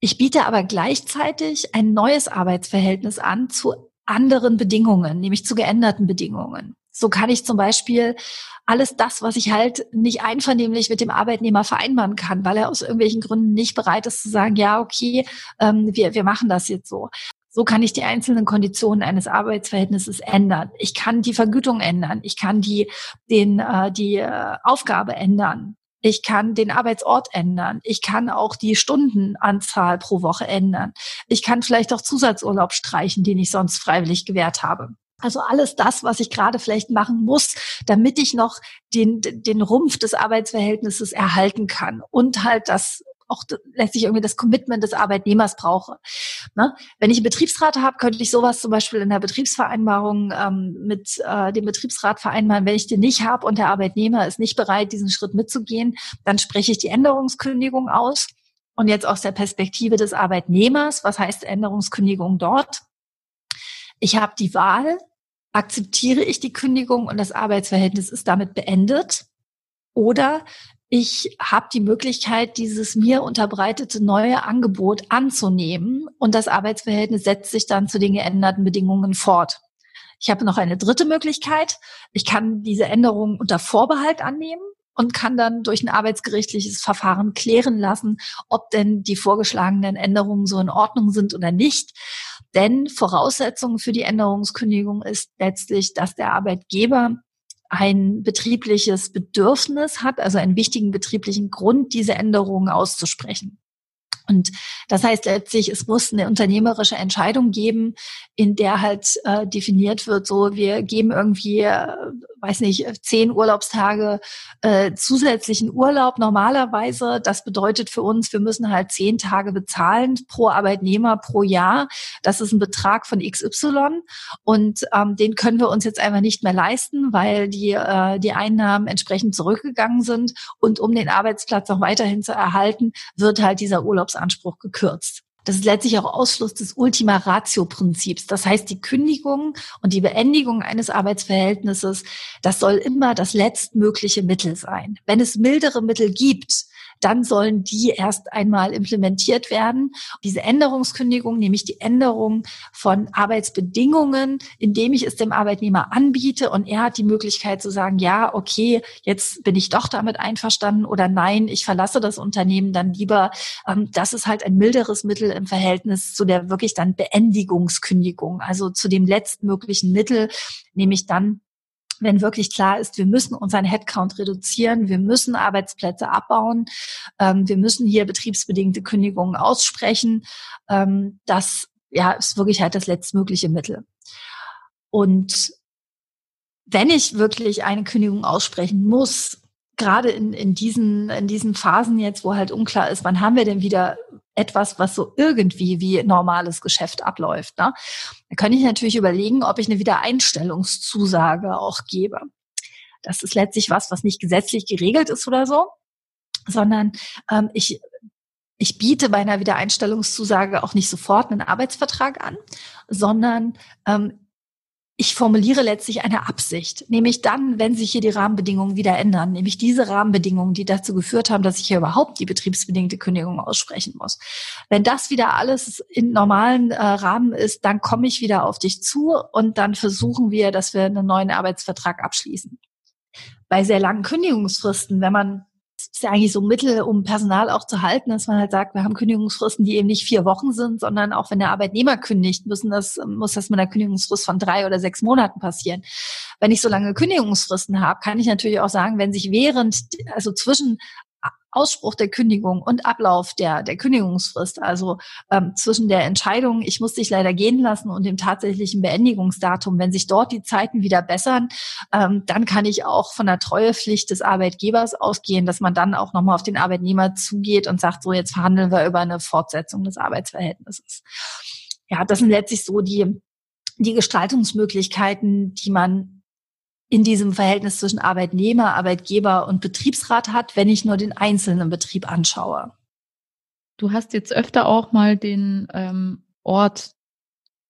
ich biete aber gleichzeitig ein neues Arbeitsverhältnis an zu anderen Bedingungen, nämlich zu geänderten Bedingungen. So kann ich zum Beispiel alles das, was ich halt nicht einvernehmlich mit dem Arbeitnehmer vereinbaren kann, weil er aus irgendwelchen Gründen nicht bereit ist zu sagen, ja, okay, ähm, wir, wir machen das jetzt so. So kann ich die einzelnen Konditionen eines Arbeitsverhältnisses ändern. Ich kann die Vergütung ändern. Ich kann die, den, äh, die äh, Aufgabe ändern. Ich kann den Arbeitsort ändern. Ich kann auch die Stundenanzahl pro Woche ändern. Ich kann vielleicht auch Zusatzurlaub streichen, den ich sonst freiwillig gewährt habe. Also alles das, was ich gerade vielleicht machen muss, damit ich noch den, den Rumpf des Arbeitsverhältnisses erhalten kann und halt das auch letztlich irgendwie das Commitment des Arbeitnehmers brauche. Ne? Wenn ich einen Betriebsrat habe, könnte ich sowas zum Beispiel in der Betriebsvereinbarung ähm, mit äh, dem Betriebsrat vereinbaren. Wenn ich den nicht habe und der Arbeitnehmer ist nicht bereit, diesen Schritt mitzugehen, dann spreche ich die Änderungskündigung aus und jetzt aus der Perspektive des Arbeitnehmers, was heißt Änderungskündigung dort? Ich habe die Wahl, akzeptiere ich die Kündigung und das Arbeitsverhältnis ist damit beendet oder ich habe die Möglichkeit, dieses mir unterbreitete neue Angebot anzunehmen und das Arbeitsverhältnis setzt sich dann zu den geänderten Bedingungen fort. Ich habe noch eine dritte Möglichkeit. Ich kann diese Änderung unter Vorbehalt annehmen und kann dann durch ein arbeitsgerichtliches Verfahren klären lassen, ob denn die vorgeschlagenen Änderungen so in Ordnung sind oder nicht. Denn Voraussetzung für die Änderungskündigung ist letztlich, dass der Arbeitgeber ein betriebliches Bedürfnis hat, also einen wichtigen betrieblichen Grund, diese Änderungen auszusprechen. Und das heißt letztlich, es muss eine unternehmerische Entscheidung geben, in der halt äh, definiert wird, so wir geben irgendwie, äh, weiß nicht, zehn Urlaubstage äh, zusätzlichen Urlaub normalerweise. Das bedeutet für uns, wir müssen halt zehn Tage bezahlen pro Arbeitnehmer pro Jahr. Das ist ein Betrag von XY und ähm, den können wir uns jetzt einfach nicht mehr leisten, weil die, äh, die Einnahmen entsprechend zurückgegangen sind. Und um den Arbeitsplatz auch weiterhin zu erhalten, wird halt dieser Urlaubsanspruch gekürzt. Das ist letztlich auch Ausschluss des Ultima Ratio-Prinzips. Das heißt, die Kündigung und die Beendigung eines Arbeitsverhältnisses, das soll immer das letztmögliche Mittel sein. Wenn es mildere Mittel gibt, dann sollen die erst einmal implementiert werden. Diese Änderungskündigung, nämlich die Änderung von Arbeitsbedingungen, indem ich es dem Arbeitnehmer anbiete und er hat die Möglichkeit zu sagen, ja, okay, jetzt bin ich doch damit einverstanden oder nein, ich verlasse das Unternehmen dann lieber. Ähm, das ist halt ein milderes Mittel im Verhältnis zu der wirklich dann Beendigungskündigung, also zu dem letztmöglichen Mittel, nämlich dann wenn wirklich klar ist, wir müssen unseren Headcount reduzieren, wir müssen Arbeitsplätze abbauen, ähm, wir müssen hier betriebsbedingte Kündigungen aussprechen, ähm, das ja, ist wirklich halt das letztmögliche Mittel. Und wenn ich wirklich eine Kündigung aussprechen muss, gerade in, in, diesen, in diesen Phasen jetzt, wo halt unklar ist, wann haben wir denn wieder etwas, was so irgendwie wie normales Geschäft abläuft. Ne? Da kann ich natürlich überlegen, ob ich eine Wiedereinstellungszusage auch gebe. Das ist letztlich was, was nicht gesetzlich geregelt ist oder so, sondern ähm, ich ich biete bei einer Wiedereinstellungszusage auch nicht sofort einen Arbeitsvertrag an, sondern ähm, ich formuliere letztlich eine Absicht, nämlich dann, wenn sich hier die Rahmenbedingungen wieder ändern, nämlich diese Rahmenbedingungen, die dazu geführt haben, dass ich hier überhaupt die betriebsbedingte Kündigung aussprechen muss. Wenn das wieder alles in normalen äh, Rahmen ist, dann komme ich wieder auf dich zu und dann versuchen wir, dass wir einen neuen Arbeitsvertrag abschließen. Bei sehr langen Kündigungsfristen, wenn man ist ja eigentlich so ein Mittel, um Personal auch zu halten, dass man halt sagt, wir haben Kündigungsfristen, die eben nicht vier Wochen sind, sondern auch wenn der Arbeitnehmer kündigt, müssen das, muss das mit einer Kündigungsfrist von drei oder sechs Monaten passieren. Wenn ich so lange Kündigungsfristen habe, kann ich natürlich auch sagen, wenn sich während, also zwischen Ausspruch der Kündigung und Ablauf der, der Kündigungsfrist, also ähm, zwischen der Entscheidung, ich muss dich leider gehen lassen und dem tatsächlichen Beendigungsdatum, wenn sich dort die Zeiten wieder bessern, ähm, dann kann ich auch von der Treuepflicht des Arbeitgebers ausgehen, dass man dann auch nochmal auf den Arbeitnehmer zugeht und sagt, so jetzt verhandeln wir über eine Fortsetzung des Arbeitsverhältnisses. Ja, das sind letztlich so die, die Gestaltungsmöglichkeiten, die man in diesem Verhältnis zwischen Arbeitnehmer, Arbeitgeber und Betriebsrat hat, wenn ich nur den einzelnen Betrieb anschaue. Du hast jetzt öfter auch mal den ähm, Ort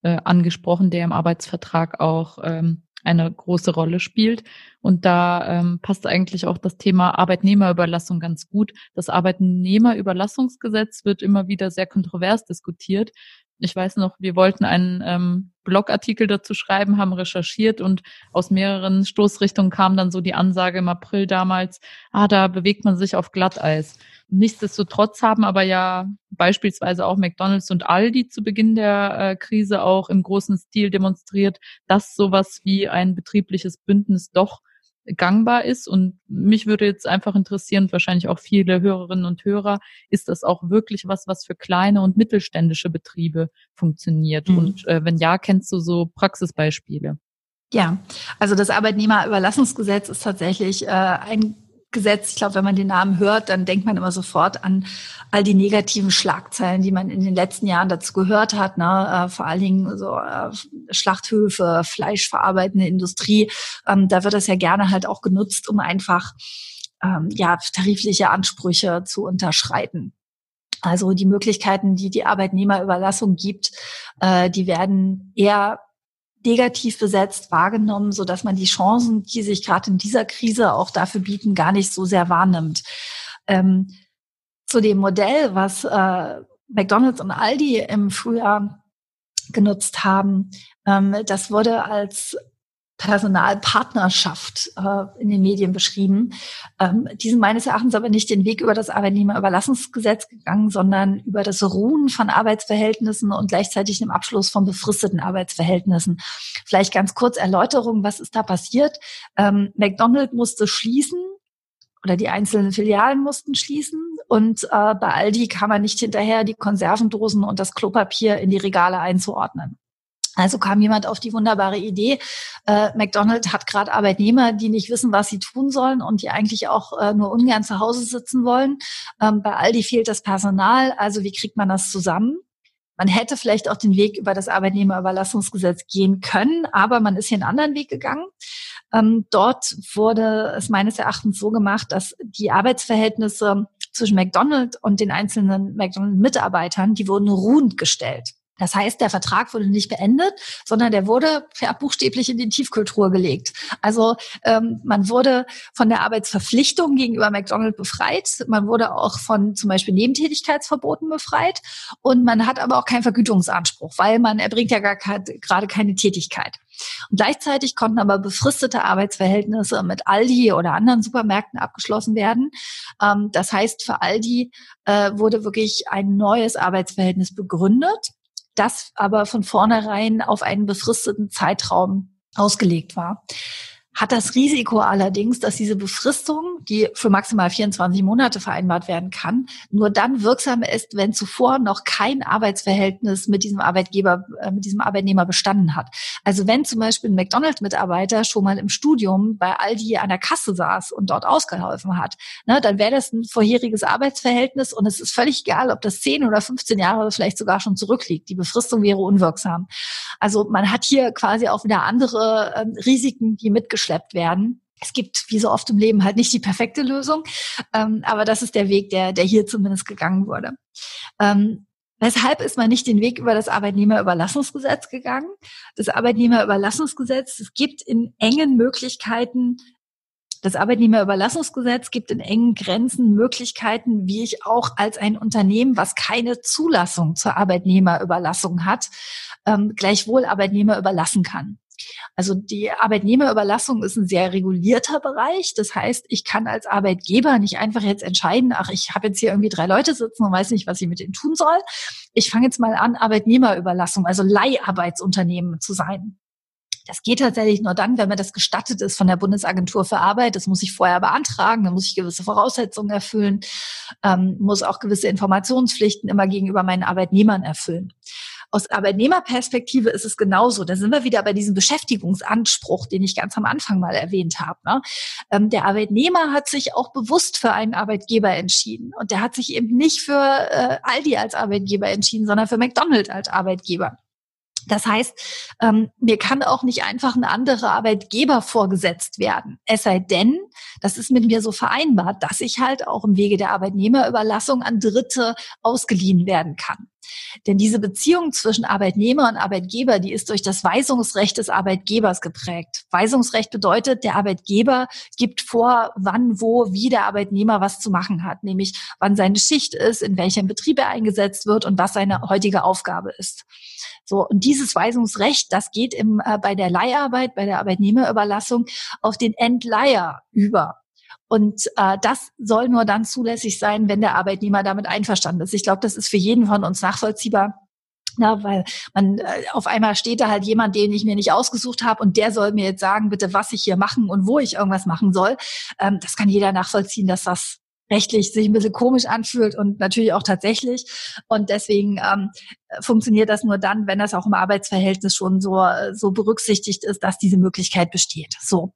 äh, angesprochen, der im Arbeitsvertrag auch ähm, eine große Rolle spielt. Und da ähm, passt eigentlich auch das Thema Arbeitnehmerüberlassung ganz gut. Das Arbeitnehmerüberlassungsgesetz wird immer wieder sehr kontrovers diskutiert ich weiß noch, wir wollten einen ähm, Blogartikel dazu schreiben, haben recherchiert und aus mehreren Stoßrichtungen kam dann so die Ansage im April damals, ah, da bewegt man sich auf Glatteis. Nichtsdestotrotz haben aber ja beispielsweise auch McDonald's und Aldi zu Beginn der äh, Krise auch im großen Stil demonstriert, dass sowas wie ein betriebliches Bündnis doch gangbar ist. Und mich würde jetzt einfach interessieren, wahrscheinlich auch viele Hörerinnen und Hörer, ist das auch wirklich was, was für kleine und mittelständische Betriebe funktioniert? Mhm. Und äh, wenn ja, kennst du so Praxisbeispiele? Ja, also das Arbeitnehmerüberlassungsgesetz ist tatsächlich äh, ein Gesetz. Ich glaube, wenn man den Namen hört, dann denkt man immer sofort an all die negativen Schlagzeilen, die man in den letzten Jahren dazu gehört hat. Ne? Äh, vor allen Dingen so äh, Schlachthöfe, fleischverarbeitende Industrie. Ähm, da wird das ja gerne halt auch genutzt, um einfach ähm, ja tarifliche Ansprüche zu unterschreiten. Also die Möglichkeiten, die die Arbeitnehmerüberlassung gibt, äh, die werden eher negativ besetzt wahrgenommen, so dass man die Chancen, die sich gerade in dieser Krise auch dafür bieten, gar nicht so sehr wahrnimmt. Ähm, zu dem Modell, was äh, McDonald's und Aldi im Frühjahr genutzt haben, ähm, das wurde als Personalpartnerschaft äh, in den Medien beschrieben. Ähm, die sind meines Erachtens aber nicht den Weg über das Arbeitnehmerüberlassungsgesetz gegangen, sondern über das Ruhen von Arbeitsverhältnissen und gleichzeitig dem Abschluss von befristeten Arbeitsverhältnissen. Vielleicht ganz kurz Erläuterung, was ist da passiert? Ähm, McDonald musste schließen oder die einzelnen Filialen mussten schließen und äh, bei Aldi kam man nicht hinterher, die Konservendosen und das Klopapier in die Regale einzuordnen. Also kam jemand auf die wunderbare Idee, äh, McDonald's hat gerade Arbeitnehmer, die nicht wissen, was sie tun sollen und die eigentlich auch äh, nur ungern zu Hause sitzen wollen. Ähm, bei Aldi fehlt das Personal, also wie kriegt man das zusammen? Man hätte vielleicht auch den Weg über das Arbeitnehmerüberlassungsgesetz gehen können, aber man ist hier einen anderen Weg gegangen. Ähm, dort wurde es meines Erachtens so gemacht, dass die Arbeitsverhältnisse zwischen McDonald's und den einzelnen McDonald's-Mitarbeitern, die wurden ruhend gestellt. Das heißt, der Vertrag wurde nicht beendet, sondern der wurde buchstäblich in die Tiefkultur gelegt. Also ähm, man wurde von der Arbeitsverpflichtung gegenüber McDonald's befreit, man wurde auch von zum Beispiel Nebentätigkeitsverboten befreit und man hat aber auch keinen Vergütungsanspruch, weil man erbringt ja gar gerade keine Tätigkeit. Und gleichzeitig konnten aber befristete Arbeitsverhältnisse mit Aldi oder anderen Supermärkten abgeschlossen werden. Ähm, das heißt, für Aldi äh, wurde wirklich ein neues Arbeitsverhältnis begründet das aber von vornherein auf einen befristeten Zeitraum ausgelegt war hat das Risiko allerdings, dass diese Befristung, die für maximal 24 Monate vereinbart werden kann, nur dann wirksam ist, wenn zuvor noch kein Arbeitsverhältnis mit diesem Arbeitgeber, äh, mit diesem Arbeitnehmer bestanden hat. Also wenn zum Beispiel ein McDonald's-Mitarbeiter schon mal im Studium bei Aldi an der Kasse saß und dort ausgeholfen hat, ne, dann wäre das ein vorheriges Arbeitsverhältnis und es ist völlig egal, ob das 10 oder 15 Jahre vielleicht sogar schon zurückliegt. Die Befristung wäre unwirksam. Also man hat hier quasi auch wieder andere äh, Risiken, die mitgeschleppt mitgeschleppt werden. Es gibt, wie so oft im Leben, halt nicht die perfekte Lösung, ähm, aber das ist der Weg, der, der hier zumindest gegangen wurde. Ähm, Weshalb ist man nicht den Weg über das Arbeitnehmerüberlassungsgesetz gegangen? Das Arbeitnehmerüberlassungsgesetz, es gibt in engen Möglichkeiten, das Arbeitnehmerüberlassungsgesetz gibt in engen Grenzen Möglichkeiten, wie ich auch als ein Unternehmen, was keine Zulassung zur Arbeitnehmerüberlassung hat, ähm, gleichwohl Arbeitnehmer überlassen kann. Also die Arbeitnehmerüberlassung ist ein sehr regulierter Bereich. Das heißt, ich kann als Arbeitgeber nicht einfach jetzt entscheiden, ach, ich habe jetzt hier irgendwie drei Leute sitzen und weiß nicht, was ich mit denen tun soll. Ich fange jetzt mal an, Arbeitnehmerüberlassung, also Leiharbeitsunternehmen zu sein. Das geht tatsächlich nur dann, wenn mir das gestattet ist von der Bundesagentur für Arbeit. Das muss ich vorher beantragen, dann muss ich gewisse Voraussetzungen erfüllen, ähm, muss auch gewisse Informationspflichten immer gegenüber meinen Arbeitnehmern erfüllen. Aus Arbeitnehmerperspektive ist es genauso. Da sind wir wieder bei diesem Beschäftigungsanspruch, den ich ganz am Anfang mal erwähnt habe. Ne? Ähm, der Arbeitnehmer hat sich auch bewusst für einen Arbeitgeber entschieden. Und der hat sich eben nicht für äh, Aldi als Arbeitgeber entschieden, sondern für McDonald's als Arbeitgeber. Das heißt, ähm, mir kann auch nicht einfach ein anderer Arbeitgeber vorgesetzt werden. Es sei denn, das ist mit mir so vereinbart, dass ich halt auch im Wege der Arbeitnehmerüberlassung an Dritte ausgeliehen werden kann. Denn diese Beziehung zwischen Arbeitnehmer und Arbeitgeber, die ist durch das Weisungsrecht des Arbeitgebers geprägt. Weisungsrecht bedeutet, der Arbeitgeber gibt vor, wann, wo, wie der Arbeitnehmer was zu machen hat, nämlich wann seine Schicht ist, in welchem Betrieb er eingesetzt wird und was seine heutige Aufgabe ist. So, und dieses Weisungsrecht, das geht im, äh, bei der Leiharbeit, bei der Arbeitnehmerüberlassung auf den Entleiher über. Und äh, das soll nur dann zulässig sein, wenn der Arbeitnehmer damit einverstanden ist. Ich glaube, das ist für jeden von uns nachvollziehbar. Na, weil man äh, auf einmal steht da halt jemand, den ich mir nicht ausgesucht habe und der soll mir jetzt sagen, bitte, was ich hier machen und wo ich irgendwas machen soll. Ähm, das kann jeder nachvollziehen, dass das rechtlich sich ein bisschen komisch anfühlt und natürlich auch tatsächlich. Und deswegen ähm, funktioniert das nur dann, wenn das auch im Arbeitsverhältnis schon so, so berücksichtigt ist, dass diese Möglichkeit besteht. So.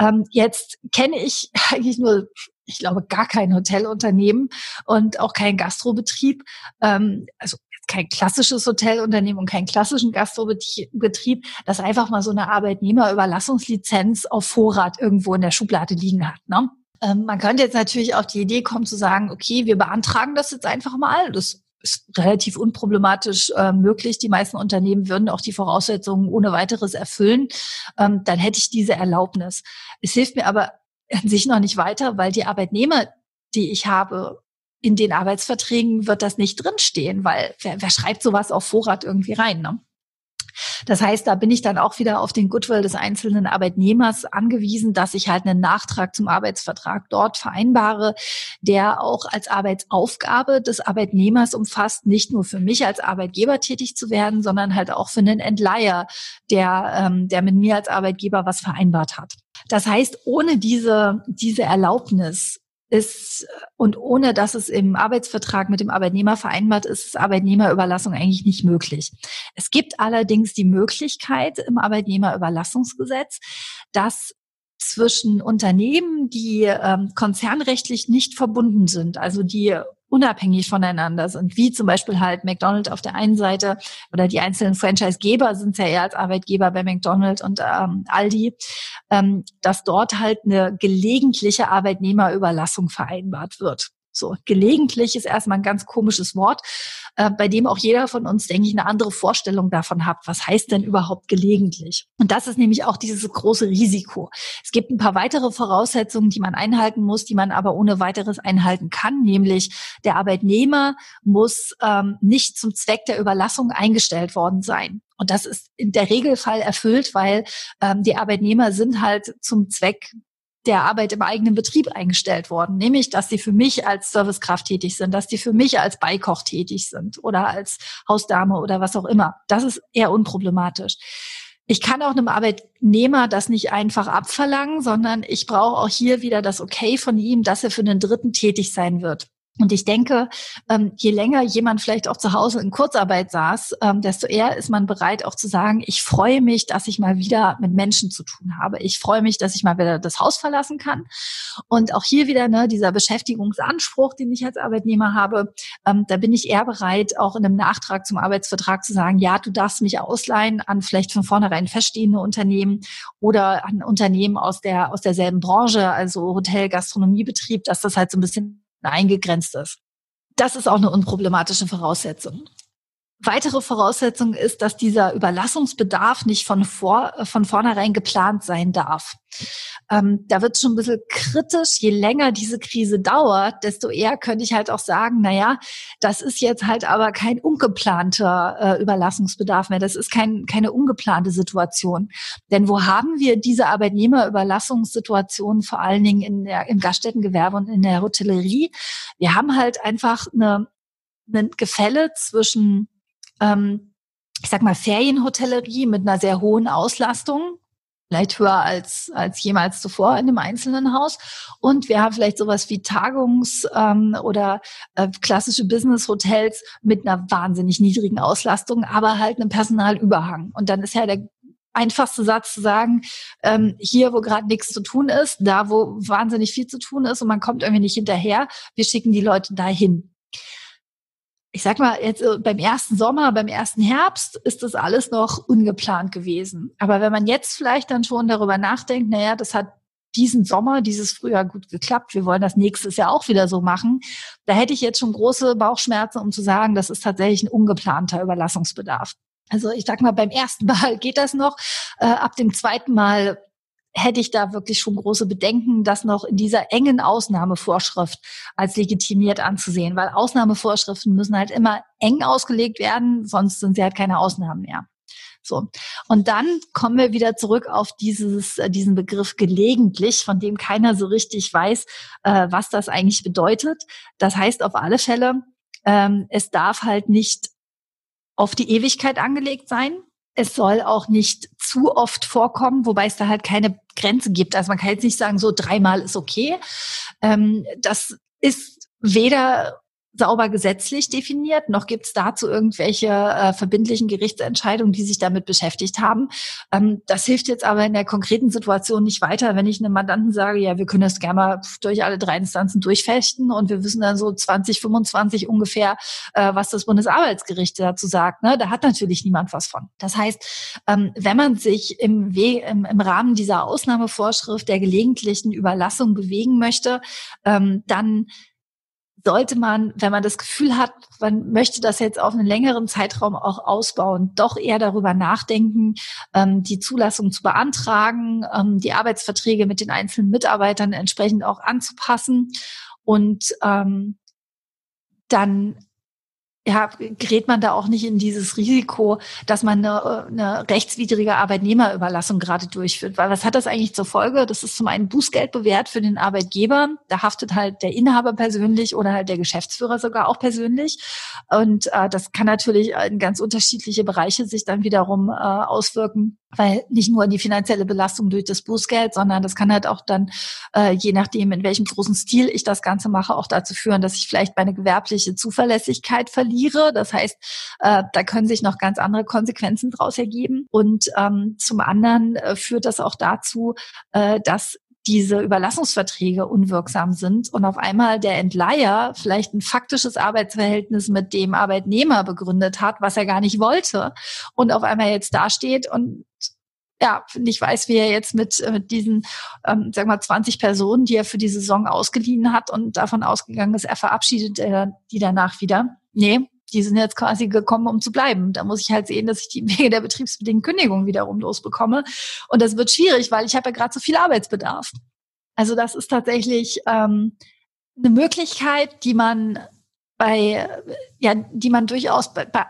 Ähm, jetzt kenne ich eigentlich nur ich glaube, gar kein Hotelunternehmen und auch kein Gastrobetrieb. Ähm, also kein klassisches Hotelunternehmen und keinen klassischen Gastrobetrieb, das einfach mal so eine Arbeitnehmerüberlassungslizenz auf Vorrat irgendwo in der Schublade liegen hat. Ne? Ähm, man könnte jetzt natürlich auf die Idee kommen zu sagen, okay, wir beantragen das jetzt einfach mal. Das ist relativ unproblematisch äh, möglich. Die meisten Unternehmen würden auch die Voraussetzungen ohne weiteres erfüllen. Ähm, dann hätte ich diese Erlaubnis. Es hilft mir aber an sich noch nicht weiter, weil die Arbeitnehmer, die ich habe, in den Arbeitsverträgen wird das nicht drinstehen, weil wer, wer schreibt sowas auf Vorrat irgendwie rein? Ne? Das heißt, da bin ich dann auch wieder auf den Goodwill des einzelnen Arbeitnehmers angewiesen, dass ich halt einen Nachtrag zum Arbeitsvertrag dort vereinbare, der auch als Arbeitsaufgabe des Arbeitnehmers umfasst, nicht nur für mich als Arbeitgeber tätig zu werden, sondern halt auch für einen Entleiher, der, ähm, der mit mir als Arbeitgeber was vereinbart hat. Das heißt, ohne diese, diese Erlaubnis ist und ohne dass es im Arbeitsvertrag mit dem Arbeitnehmer vereinbart ist, ist Arbeitnehmerüberlassung eigentlich nicht möglich. Es gibt allerdings die Möglichkeit im Arbeitnehmerüberlassungsgesetz, dass zwischen Unternehmen, die ähm, konzernrechtlich nicht verbunden sind, also die unabhängig voneinander sind, wie zum Beispiel halt McDonald's auf der einen Seite oder die einzelnen Franchise-Geber sind ja eher als Arbeitgeber bei McDonald's und ähm, Aldi, ähm, dass dort halt eine gelegentliche Arbeitnehmerüberlassung vereinbart wird. So, gelegentlich ist erstmal ein ganz komisches Wort, äh, bei dem auch jeder von uns, denke ich, eine andere Vorstellung davon hat. Was heißt denn überhaupt gelegentlich? Und das ist nämlich auch dieses große Risiko. Es gibt ein paar weitere Voraussetzungen, die man einhalten muss, die man aber ohne weiteres einhalten kann, nämlich der Arbeitnehmer muss ähm, nicht zum Zweck der Überlassung eingestellt worden sein. Und das ist in der Regelfall erfüllt, weil ähm, die Arbeitnehmer sind halt zum Zweck der Arbeit im eigenen Betrieb eingestellt worden, nämlich dass sie für mich als Servicekraft tätig sind, dass die für mich als Beikoch tätig sind oder als Hausdame oder was auch immer. Das ist eher unproblematisch. Ich kann auch einem Arbeitnehmer das nicht einfach abverlangen, sondern ich brauche auch hier wieder das Okay von ihm, dass er für einen Dritten tätig sein wird. Und ich denke, ähm, je länger jemand vielleicht auch zu Hause in Kurzarbeit saß, ähm, desto eher ist man bereit auch zu sagen, ich freue mich, dass ich mal wieder mit Menschen zu tun habe. Ich freue mich, dass ich mal wieder das Haus verlassen kann. Und auch hier wieder ne, dieser Beschäftigungsanspruch, den ich als Arbeitnehmer habe, ähm, da bin ich eher bereit, auch in einem Nachtrag zum Arbeitsvertrag zu sagen, ja, du darfst mich ausleihen an vielleicht von vornherein feststehende Unternehmen oder an Unternehmen aus der aus derselben Branche, also Hotel, Gastronomiebetrieb, dass das halt so ein bisschen eingegrenzt ist. Das ist auch eine unproblematische Voraussetzung. Weitere Voraussetzung ist, dass dieser Überlassungsbedarf nicht von, vor, von vornherein geplant sein darf. Ähm, da wird schon ein bisschen kritisch. Je länger diese Krise dauert, desto eher könnte ich halt auch sagen, na ja, das ist jetzt halt aber kein ungeplanter äh, Überlassungsbedarf mehr. Das ist kein, keine ungeplante Situation. Denn wo haben wir diese Arbeitnehmerüberlassungssituation vor allen Dingen in der, im Gaststättengewerbe und in der Hotellerie? Wir haben halt einfach eine, eine Gefälle zwischen ähm, ich sag mal, Ferienhotellerie mit einer sehr hohen Auslastung, vielleicht höher als, als jemals zuvor in einem einzelnen Haus. Und wir haben vielleicht sowas wie Tagungs- ähm, oder äh, klassische Business-Hotels mit einer wahnsinnig niedrigen Auslastung, aber halt einem Personalüberhang. Und dann ist ja der einfachste Satz zu sagen, ähm, hier, wo gerade nichts zu tun ist, da, wo wahnsinnig viel zu tun ist und man kommt irgendwie nicht hinterher, wir schicken die Leute dahin ich sag mal, jetzt äh, beim ersten Sommer, beim ersten Herbst ist das alles noch ungeplant gewesen. Aber wenn man jetzt vielleicht dann schon darüber nachdenkt, naja, das hat diesen Sommer, dieses Frühjahr gut geklappt, wir wollen das nächstes Jahr auch wieder so machen, da hätte ich jetzt schon große Bauchschmerzen, um zu sagen, das ist tatsächlich ein ungeplanter Überlassungsbedarf. Also ich sag mal, beim ersten Mal geht das noch. Äh, ab dem zweiten Mal hätte ich da wirklich schon große Bedenken, das noch in dieser engen Ausnahmevorschrift als legitimiert anzusehen, weil Ausnahmevorschriften müssen halt immer eng ausgelegt werden, sonst sind sie halt keine Ausnahmen mehr. So. Und dann kommen wir wieder zurück auf dieses, äh, diesen Begriff gelegentlich, von dem keiner so richtig weiß, äh, was das eigentlich bedeutet. Das heißt auf alle Fälle, ähm, es darf halt nicht auf die Ewigkeit angelegt sein. Es soll auch nicht zu oft vorkommen, wobei es da halt keine Grenze gibt. Also man kann jetzt nicht sagen, so dreimal ist okay. Ähm, das ist weder sauber gesetzlich definiert, noch gibt es dazu irgendwelche äh, verbindlichen Gerichtsentscheidungen, die sich damit beschäftigt haben. Ähm, das hilft jetzt aber in der konkreten Situation nicht weiter, wenn ich einem Mandanten sage, ja, wir können das gerne mal durch alle drei Instanzen durchfechten und wir wissen dann so 2025 ungefähr, äh, was das Bundesarbeitsgericht dazu sagt. Ne? Da hat natürlich niemand was von. Das heißt, ähm, wenn man sich im, We im, im Rahmen dieser Ausnahmevorschrift der gelegentlichen Überlassung bewegen möchte, ähm, dann sollte man, wenn man das Gefühl hat, man möchte das jetzt auf einen längeren Zeitraum auch ausbauen, doch eher darüber nachdenken, ähm, die Zulassung zu beantragen, ähm, die Arbeitsverträge mit den einzelnen Mitarbeitern entsprechend auch anzupassen. Und ähm, dann ja, gerät man da auch nicht in dieses Risiko, dass man eine, eine rechtswidrige Arbeitnehmerüberlassung gerade durchführt. Weil was hat das eigentlich zur Folge? Das ist zum einen Bußgeld bewährt für den Arbeitgeber. Da haftet halt der Inhaber persönlich oder halt der Geschäftsführer sogar auch persönlich. Und äh, das kann natürlich in ganz unterschiedliche Bereiche sich dann wiederum äh, auswirken weil nicht nur die finanzielle Belastung durch das Bußgeld, sondern das kann halt auch dann, äh, je nachdem, in welchem großen Stil ich das Ganze mache, auch dazu führen, dass ich vielleicht meine gewerbliche Zuverlässigkeit verliere. Das heißt, äh, da können sich noch ganz andere Konsequenzen daraus ergeben. Und ähm, zum anderen äh, führt das auch dazu, äh, dass diese Überlassungsverträge unwirksam sind und auf einmal der Entleiher vielleicht ein faktisches Arbeitsverhältnis mit dem Arbeitnehmer begründet hat, was er gar nicht wollte und auf einmal jetzt dasteht und ja, nicht weiß, wie er jetzt mit, äh, mit diesen, ähm, sag mal, 20 Personen, die er für die Saison ausgeliehen hat und davon ausgegangen ist, er verabschiedet er die danach wieder. Nee, die sind jetzt quasi gekommen, um zu bleiben. Da muss ich halt sehen, dass ich die Wege der betriebsbedingten Kündigung wiederum losbekomme. Und das wird schwierig, weil ich habe ja gerade so viel Arbeitsbedarf. Also das ist tatsächlich ähm, eine Möglichkeit, die man bei, ja, die man durchaus bei, bei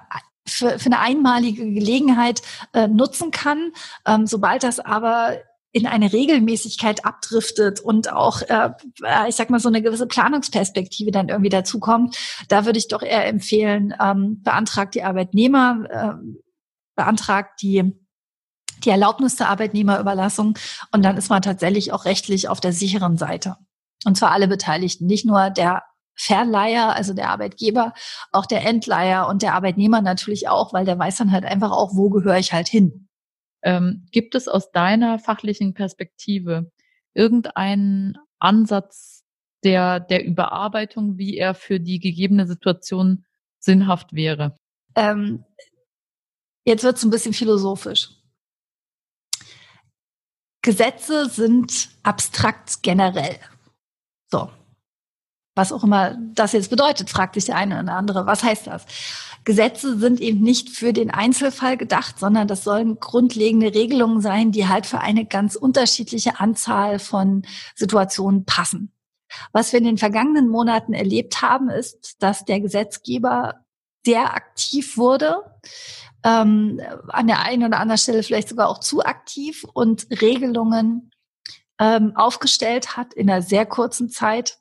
für, für eine einmalige Gelegenheit äh, nutzen kann. Ähm, sobald das aber in eine Regelmäßigkeit abdriftet und auch, äh, ich sag mal, so eine gewisse Planungsperspektive dann irgendwie dazukommt, da würde ich doch eher empfehlen, ähm, beantragt die Arbeitnehmer, äh, beantragt die die Erlaubnis zur Arbeitnehmerüberlassung und dann ist man tatsächlich auch rechtlich auf der sicheren Seite. Und zwar alle Beteiligten, nicht nur der Verleiher, also der Arbeitgeber, auch der Entleiher und der Arbeitnehmer natürlich auch, weil der weiß dann halt einfach auch, wo gehöre ich halt hin. Ähm, gibt es aus deiner fachlichen Perspektive irgendeinen Ansatz der, der Überarbeitung, wie er für die gegebene Situation sinnhaft wäre? Ähm, jetzt wird es ein bisschen philosophisch. Gesetze sind abstrakt generell. So. Was auch immer das jetzt bedeutet, fragt sich der eine oder andere. Was heißt das? Gesetze sind eben nicht für den Einzelfall gedacht, sondern das sollen grundlegende Regelungen sein, die halt für eine ganz unterschiedliche Anzahl von Situationen passen. Was wir in den vergangenen Monaten erlebt haben, ist, dass der Gesetzgeber sehr aktiv wurde, ähm, an der einen oder anderen Stelle vielleicht sogar auch zu aktiv und Regelungen ähm, aufgestellt hat in einer sehr kurzen Zeit,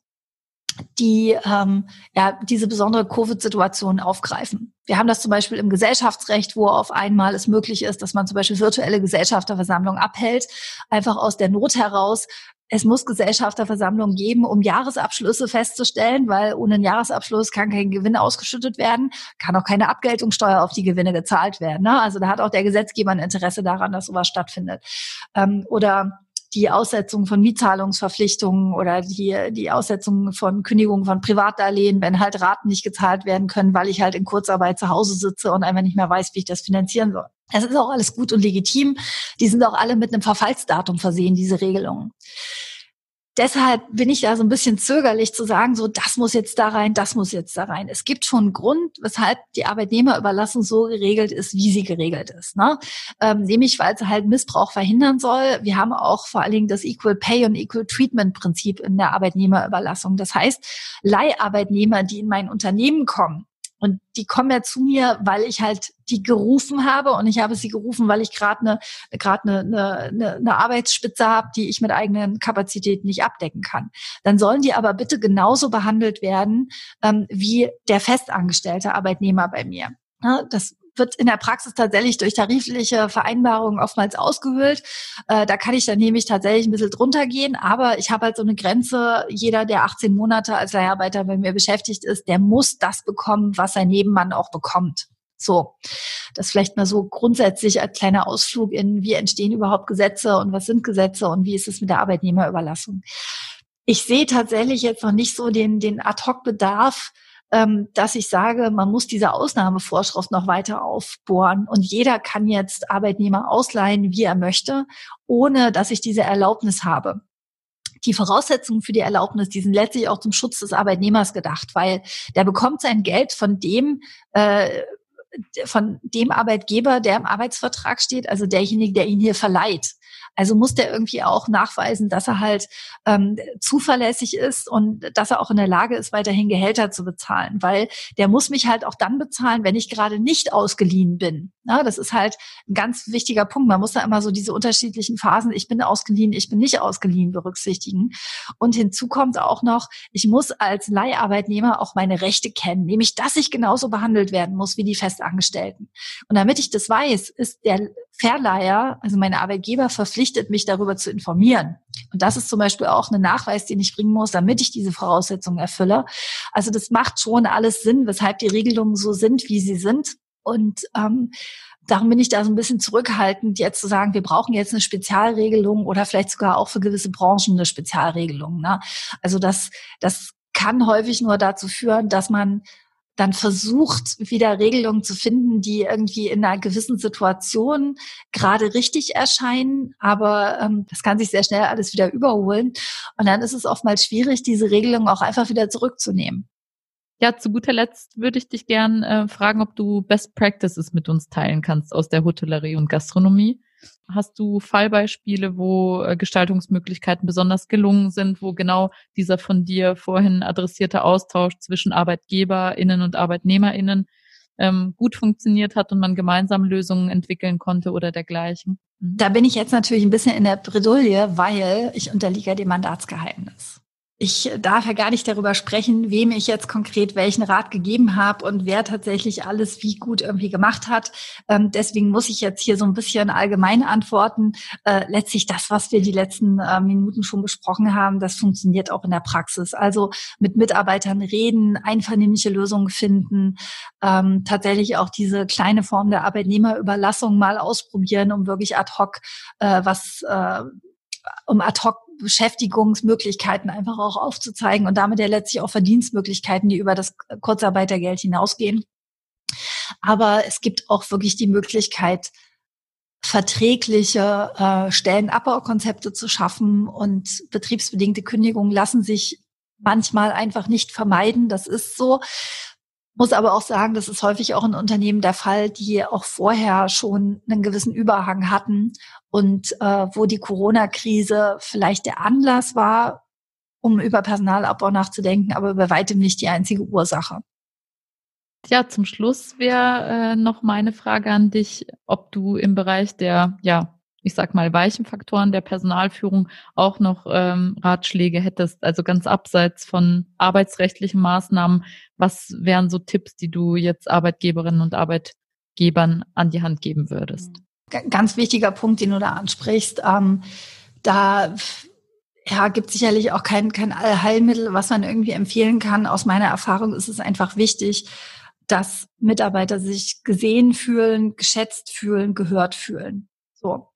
die ähm, ja diese besondere Covid-Situation aufgreifen. Wir haben das zum Beispiel im Gesellschaftsrecht, wo auf einmal es möglich ist, dass man zum Beispiel virtuelle Gesellschafterversammlungen abhält, einfach aus der Not heraus. Es muss Gesellschafterversammlungen geben, um Jahresabschlüsse festzustellen, weil ohne einen Jahresabschluss kann kein Gewinn ausgeschüttet werden, kann auch keine Abgeltungssteuer auf die Gewinne gezahlt werden. Ne? Also da hat auch der Gesetzgeber ein Interesse daran, dass sowas stattfindet. Ähm, oder die Aussetzung von Mietzahlungsverpflichtungen oder die, die Aussetzung von Kündigungen von Privatdarlehen, wenn halt Raten nicht gezahlt werden können, weil ich halt in Kurzarbeit zu Hause sitze und einfach nicht mehr weiß, wie ich das finanzieren soll. Das ist auch alles gut und legitim. Die sind auch alle mit einem Verfallsdatum versehen, diese Regelungen deshalb bin ich da so ein bisschen zögerlich zu sagen, so das muss jetzt da rein, das muss jetzt da rein. Es gibt schon einen Grund, weshalb die Arbeitnehmerüberlassung so geregelt ist, wie sie geregelt ist. Ne? Ähm, nämlich, weil sie halt Missbrauch verhindern soll. Wir haben auch vor allen Dingen das Equal Pay und Equal Treatment Prinzip in der Arbeitnehmerüberlassung. Das heißt, Leiharbeitnehmer, die in mein Unternehmen kommen, und die kommen ja zu mir, weil ich halt die gerufen habe und ich habe sie gerufen, weil ich gerade eine gerade eine, eine, eine Arbeitsspitze habe, die ich mit eigenen Kapazitäten nicht abdecken kann. Dann sollen die aber bitte genauso behandelt werden ähm, wie der festangestellte Arbeitnehmer bei mir. Ja, das wird in der Praxis tatsächlich durch tarifliche Vereinbarungen oftmals ausgehöhlt. Äh, da kann ich dann nämlich tatsächlich ein bisschen drunter gehen, aber ich habe halt so eine Grenze. Jeder, der 18 Monate als Leiharbeiter bei mir beschäftigt ist, der muss das bekommen, was sein Nebenmann auch bekommt. So, das vielleicht mal so grundsätzlich als kleiner Ausflug in, wie entstehen überhaupt Gesetze und was sind Gesetze und wie ist es mit der Arbeitnehmerüberlassung. Ich sehe tatsächlich jetzt noch nicht so den, den Ad-Hoc-Bedarf, dass ich sage, man muss diese Ausnahmevorschrift noch weiter aufbohren und jeder kann jetzt Arbeitnehmer ausleihen, wie er möchte, ohne dass ich diese Erlaubnis habe die Voraussetzungen für die Erlaubnis, die sind letztlich auch zum Schutz des Arbeitnehmers gedacht, weil der bekommt sein Geld von dem, äh, von dem Arbeitgeber, der im Arbeitsvertrag steht, also derjenige, der ihn hier verleiht. Also muss der irgendwie auch nachweisen, dass er halt ähm, zuverlässig ist und dass er auch in der Lage ist, weiterhin Gehälter zu bezahlen, weil der muss mich halt auch dann bezahlen, wenn ich gerade nicht ausgeliehen bin. Ja, das ist halt ein ganz wichtiger Punkt. Man muss da immer so diese unterschiedlichen Phasen, ich bin ausgeliehen, ich bin nicht ausgeliehen, berücksichtigen. Und hinzu kommt auch noch, ich muss als Leiharbeitnehmer auch meine Rechte kennen, nämlich dass ich genauso behandelt werden muss wie die Festangestellten. Und damit ich das weiß, ist der Verleiher, also mein Arbeitgeber, verpflichtet, mich darüber zu informieren. Und das ist zum Beispiel auch ein Nachweis, den ich bringen muss, damit ich diese Voraussetzungen erfülle. Also das macht schon alles Sinn, weshalb die Regelungen so sind, wie sie sind. Und ähm, darum bin ich da so ein bisschen zurückhaltend, jetzt zu sagen, wir brauchen jetzt eine Spezialregelung oder vielleicht sogar auch für gewisse Branchen eine Spezialregelung. Ne? Also das, das kann häufig nur dazu führen, dass man dann versucht, wieder Regelungen zu finden, die irgendwie in einer gewissen Situation gerade richtig erscheinen, aber ähm, das kann sich sehr schnell alles wieder überholen. Und dann ist es oftmals schwierig, diese Regelungen auch einfach wieder zurückzunehmen. Ja, zu guter Letzt würde ich dich gern äh, fragen, ob du Best Practices mit uns teilen kannst aus der Hotellerie und Gastronomie. Hast du Fallbeispiele, wo äh, Gestaltungsmöglichkeiten besonders gelungen sind, wo genau dieser von dir vorhin adressierte Austausch zwischen ArbeitgeberInnen und ArbeitnehmerInnen ähm, gut funktioniert hat und man gemeinsam Lösungen entwickeln konnte oder dergleichen? Mhm. Da bin ich jetzt natürlich ein bisschen in der Bredouille, weil ich unterliege dem Mandatsgeheimnis ich darf ja gar nicht darüber sprechen, wem ich jetzt konkret welchen Rat gegeben habe und wer tatsächlich alles wie gut irgendwie gemacht hat. Ähm, deswegen muss ich jetzt hier so ein bisschen allgemein antworten. Äh, letztlich das, was wir die letzten äh, Minuten schon besprochen haben, das funktioniert auch in der Praxis. Also mit Mitarbeitern reden, einvernehmliche Lösungen finden, ähm, tatsächlich auch diese kleine Form der Arbeitnehmerüberlassung mal ausprobieren, um wirklich ad hoc äh, was äh, um ad hoc Beschäftigungsmöglichkeiten einfach auch aufzuzeigen und damit ja letztlich auch Verdienstmöglichkeiten, die über das Kurzarbeitergeld hinausgehen. Aber es gibt auch wirklich die Möglichkeit, verträgliche äh, Stellenabbaukonzepte zu schaffen und betriebsbedingte Kündigungen lassen sich manchmal einfach nicht vermeiden. Das ist so. Muss aber auch sagen, das ist häufig auch in Unternehmen der Fall, die auch vorher schon einen gewissen Überhang hatten und äh, wo die Corona-Krise vielleicht der Anlass war, um über Personalabbau nachzudenken, aber bei weitem nicht die einzige Ursache. Ja, zum Schluss wäre äh, noch meine Frage an dich, ob du im Bereich der ja, ich sag mal, weichen Faktoren der Personalführung auch noch ähm, Ratschläge hättest, also ganz abseits von arbeitsrechtlichen Maßnahmen, was wären so Tipps, die du jetzt Arbeitgeberinnen und Arbeitgebern an die Hand geben würdest? Ganz wichtiger Punkt, den du da ansprichst. Ähm, da ja, gibt sicherlich auch kein, kein Allheilmittel, was man irgendwie empfehlen kann. Aus meiner Erfahrung ist es einfach wichtig, dass Mitarbeiter sich gesehen fühlen, geschätzt fühlen, gehört fühlen. So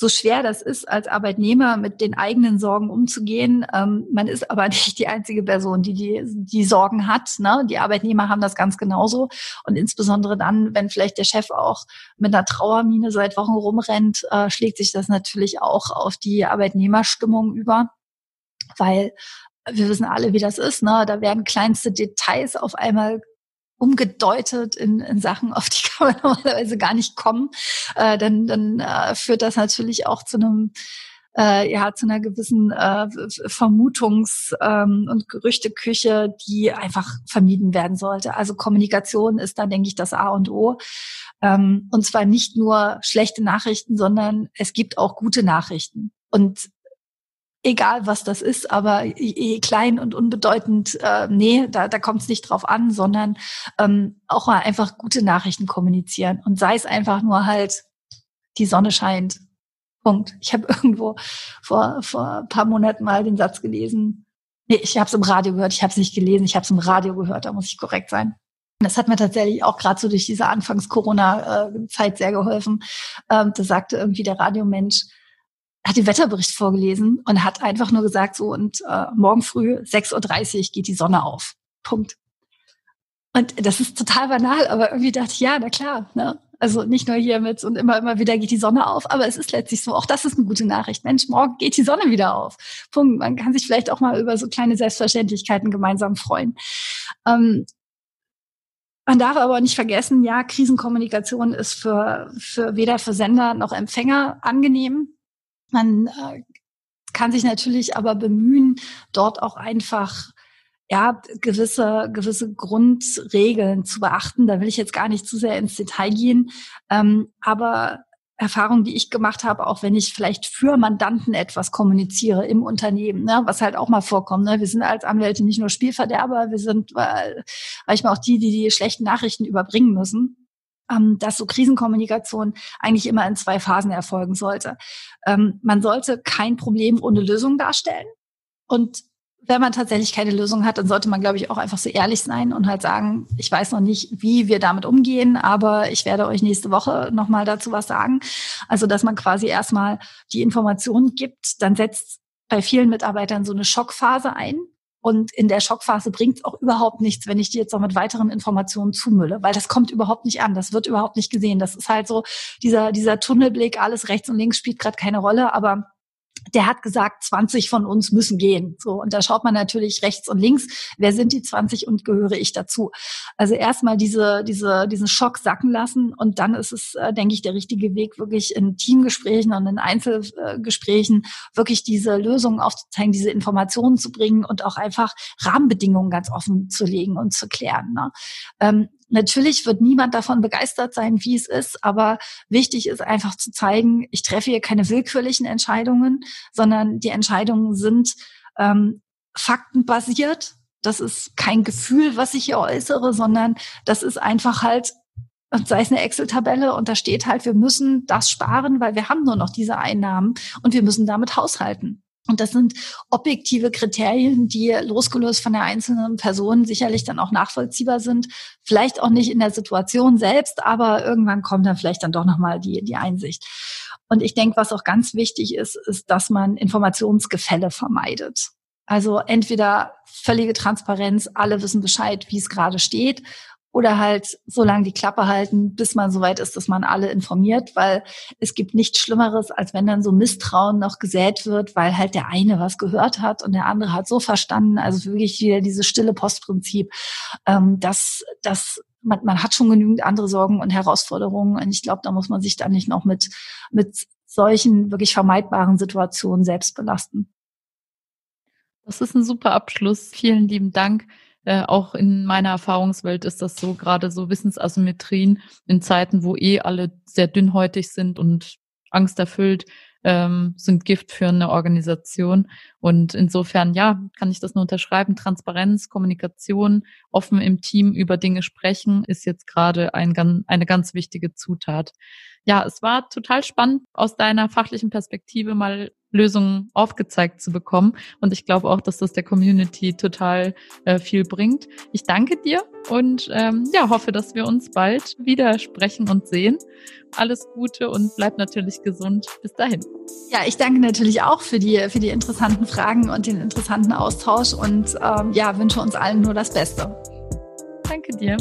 so schwer das ist, als Arbeitnehmer mit den eigenen Sorgen umzugehen. Ähm, man ist aber nicht die einzige Person, die die, die Sorgen hat. Ne? Die Arbeitnehmer haben das ganz genauso. Und insbesondere dann, wenn vielleicht der Chef auch mit einer Trauermine seit Wochen rumrennt, äh, schlägt sich das natürlich auch auf die Arbeitnehmerstimmung über. Weil wir wissen alle, wie das ist. Ne? Da werden kleinste Details auf einmal umgedeutet in, in Sachen, auf die kann man normalerweise gar nicht kommen, äh, dann, dann äh, führt das natürlich auch zu einem äh, ja zu einer gewissen äh, Vermutungs- ähm, und Gerüchteküche, die einfach vermieden werden sollte. Also Kommunikation ist da, denke ich, das A und O. Ähm, und zwar nicht nur schlechte Nachrichten, sondern es gibt auch gute Nachrichten. Und egal was das ist, aber eh klein und unbedeutend, äh, nee, da, da kommt es nicht drauf an, sondern ähm, auch mal einfach gute Nachrichten kommunizieren. Und sei es einfach nur halt, die Sonne scheint. Punkt. Ich habe irgendwo vor, vor ein paar Monaten mal den Satz gelesen. Nee, ich habe es im Radio gehört, ich habe es nicht gelesen, ich habe es im Radio gehört, da muss ich korrekt sein. Das hat mir tatsächlich auch gerade so durch diese Anfangs-Corona-Zeit sehr geholfen. Ähm, da sagte irgendwie der Radiomensch, hat den Wetterbericht vorgelesen und hat einfach nur gesagt, so und äh, morgen früh 6.30 Uhr geht die Sonne auf. Punkt. Und das ist total banal, aber irgendwie dachte ich, ja, na klar, ne? Also nicht nur hier mit und immer, immer wieder geht die Sonne auf, aber es ist letztlich so, auch das ist eine gute Nachricht. Mensch, morgen geht die Sonne wieder auf. Punkt. Man kann sich vielleicht auch mal über so kleine Selbstverständlichkeiten gemeinsam freuen. Ähm, man darf aber nicht vergessen, ja, Krisenkommunikation ist für, für weder für Sender noch Empfänger angenehm. Man äh, kann sich natürlich aber bemühen, dort auch einfach ja, gewisse, gewisse Grundregeln zu beachten. Da will ich jetzt gar nicht zu sehr ins Detail gehen. Ähm, aber Erfahrung, die ich gemacht habe, auch wenn ich vielleicht für Mandanten etwas kommuniziere im Unternehmen, ne, was halt auch mal vorkommt. Ne? Wir sind als Anwälte nicht nur Spielverderber, wir sind äh, manchmal auch die, die die schlechten Nachrichten überbringen müssen dass so Krisenkommunikation eigentlich immer in zwei Phasen erfolgen sollte. Ähm, man sollte kein Problem ohne Lösung darstellen. Und wenn man tatsächlich keine Lösung hat, dann sollte man, glaube ich, auch einfach so ehrlich sein und halt sagen, ich weiß noch nicht, wie wir damit umgehen, aber ich werde euch nächste Woche nochmal dazu was sagen. Also, dass man quasi erstmal die Informationen gibt, dann setzt bei vielen Mitarbeitern so eine Schockphase ein. Und in der Schockphase bringt es auch überhaupt nichts, wenn ich die jetzt noch mit weiteren Informationen zumülle, weil das kommt überhaupt nicht an, das wird überhaupt nicht gesehen. Das ist halt so dieser, dieser Tunnelblick, alles rechts und links spielt gerade keine Rolle, aber der hat gesagt, 20 von uns müssen gehen. So, und da schaut man natürlich rechts und links, wer sind die 20 und gehöre ich dazu? Also erstmal diese, diese, diesen Schock sacken lassen und dann ist es, äh, denke ich, der richtige Weg, wirklich in Teamgesprächen und in Einzelgesprächen wirklich diese Lösungen aufzuzeigen, diese Informationen zu bringen und auch einfach Rahmenbedingungen ganz offen zu legen und zu klären. Ne? Ähm, Natürlich wird niemand davon begeistert sein, wie es ist, aber wichtig ist einfach zu zeigen, ich treffe hier keine willkürlichen Entscheidungen, sondern die Entscheidungen sind ähm, faktenbasiert. Das ist kein Gefühl, was ich hier äußere, sondern das ist einfach halt sei es eine Excel-Tabelle und da steht halt, wir müssen das sparen, weil wir haben nur noch diese Einnahmen und wir müssen damit haushalten. Und das sind objektive Kriterien, die losgelöst von der einzelnen Person sicherlich dann auch nachvollziehbar sind. Vielleicht auch nicht in der Situation selbst, aber irgendwann kommt dann vielleicht dann doch nochmal die, die Einsicht. Und ich denke, was auch ganz wichtig ist, ist, dass man Informationsgefälle vermeidet. Also entweder völlige Transparenz, alle wissen Bescheid, wie es gerade steht, oder halt so lange die Klappe halten, bis man soweit ist, dass man alle informiert, weil es gibt nichts Schlimmeres, als wenn dann so Misstrauen noch gesät wird, weil halt der eine was gehört hat und der andere hat so verstanden, also wirklich wieder dieses stille Postprinzip, ähm, dass, dass man, man hat schon genügend andere Sorgen und Herausforderungen und ich glaube, da muss man sich dann nicht noch mit, mit solchen wirklich vermeidbaren Situationen selbst belasten. Das ist ein super Abschluss. Vielen lieben Dank. Äh, auch in meiner Erfahrungswelt ist das so, gerade so Wissensasymmetrien in Zeiten, wo eh alle sehr dünnhäutig sind und angsterfüllt, ähm, sind Gift für eine Organisation. Und insofern, ja, kann ich das nur unterschreiben. Transparenz, Kommunikation, offen im Team über Dinge sprechen, ist jetzt gerade ein, eine ganz wichtige Zutat. Ja, es war total spannend, aus deiner fachlichen Perspektive mal Lösungen aufgezeigt zu bekommen. Und ich glaube auch, dass das der Community total äh, viel bringt. Ich danke dir und ähm, ja, hoffe, dass wir uns bald wieder sprechen und sehen. Alles Gute und bleib natürlich gesund. Bis dahin. Ja, ich danke natürlich auch für die, für die interessanten Fragen und den interessanten Austausch und ähm, ja, wünsche uns allen nur das Beste. Danke dir.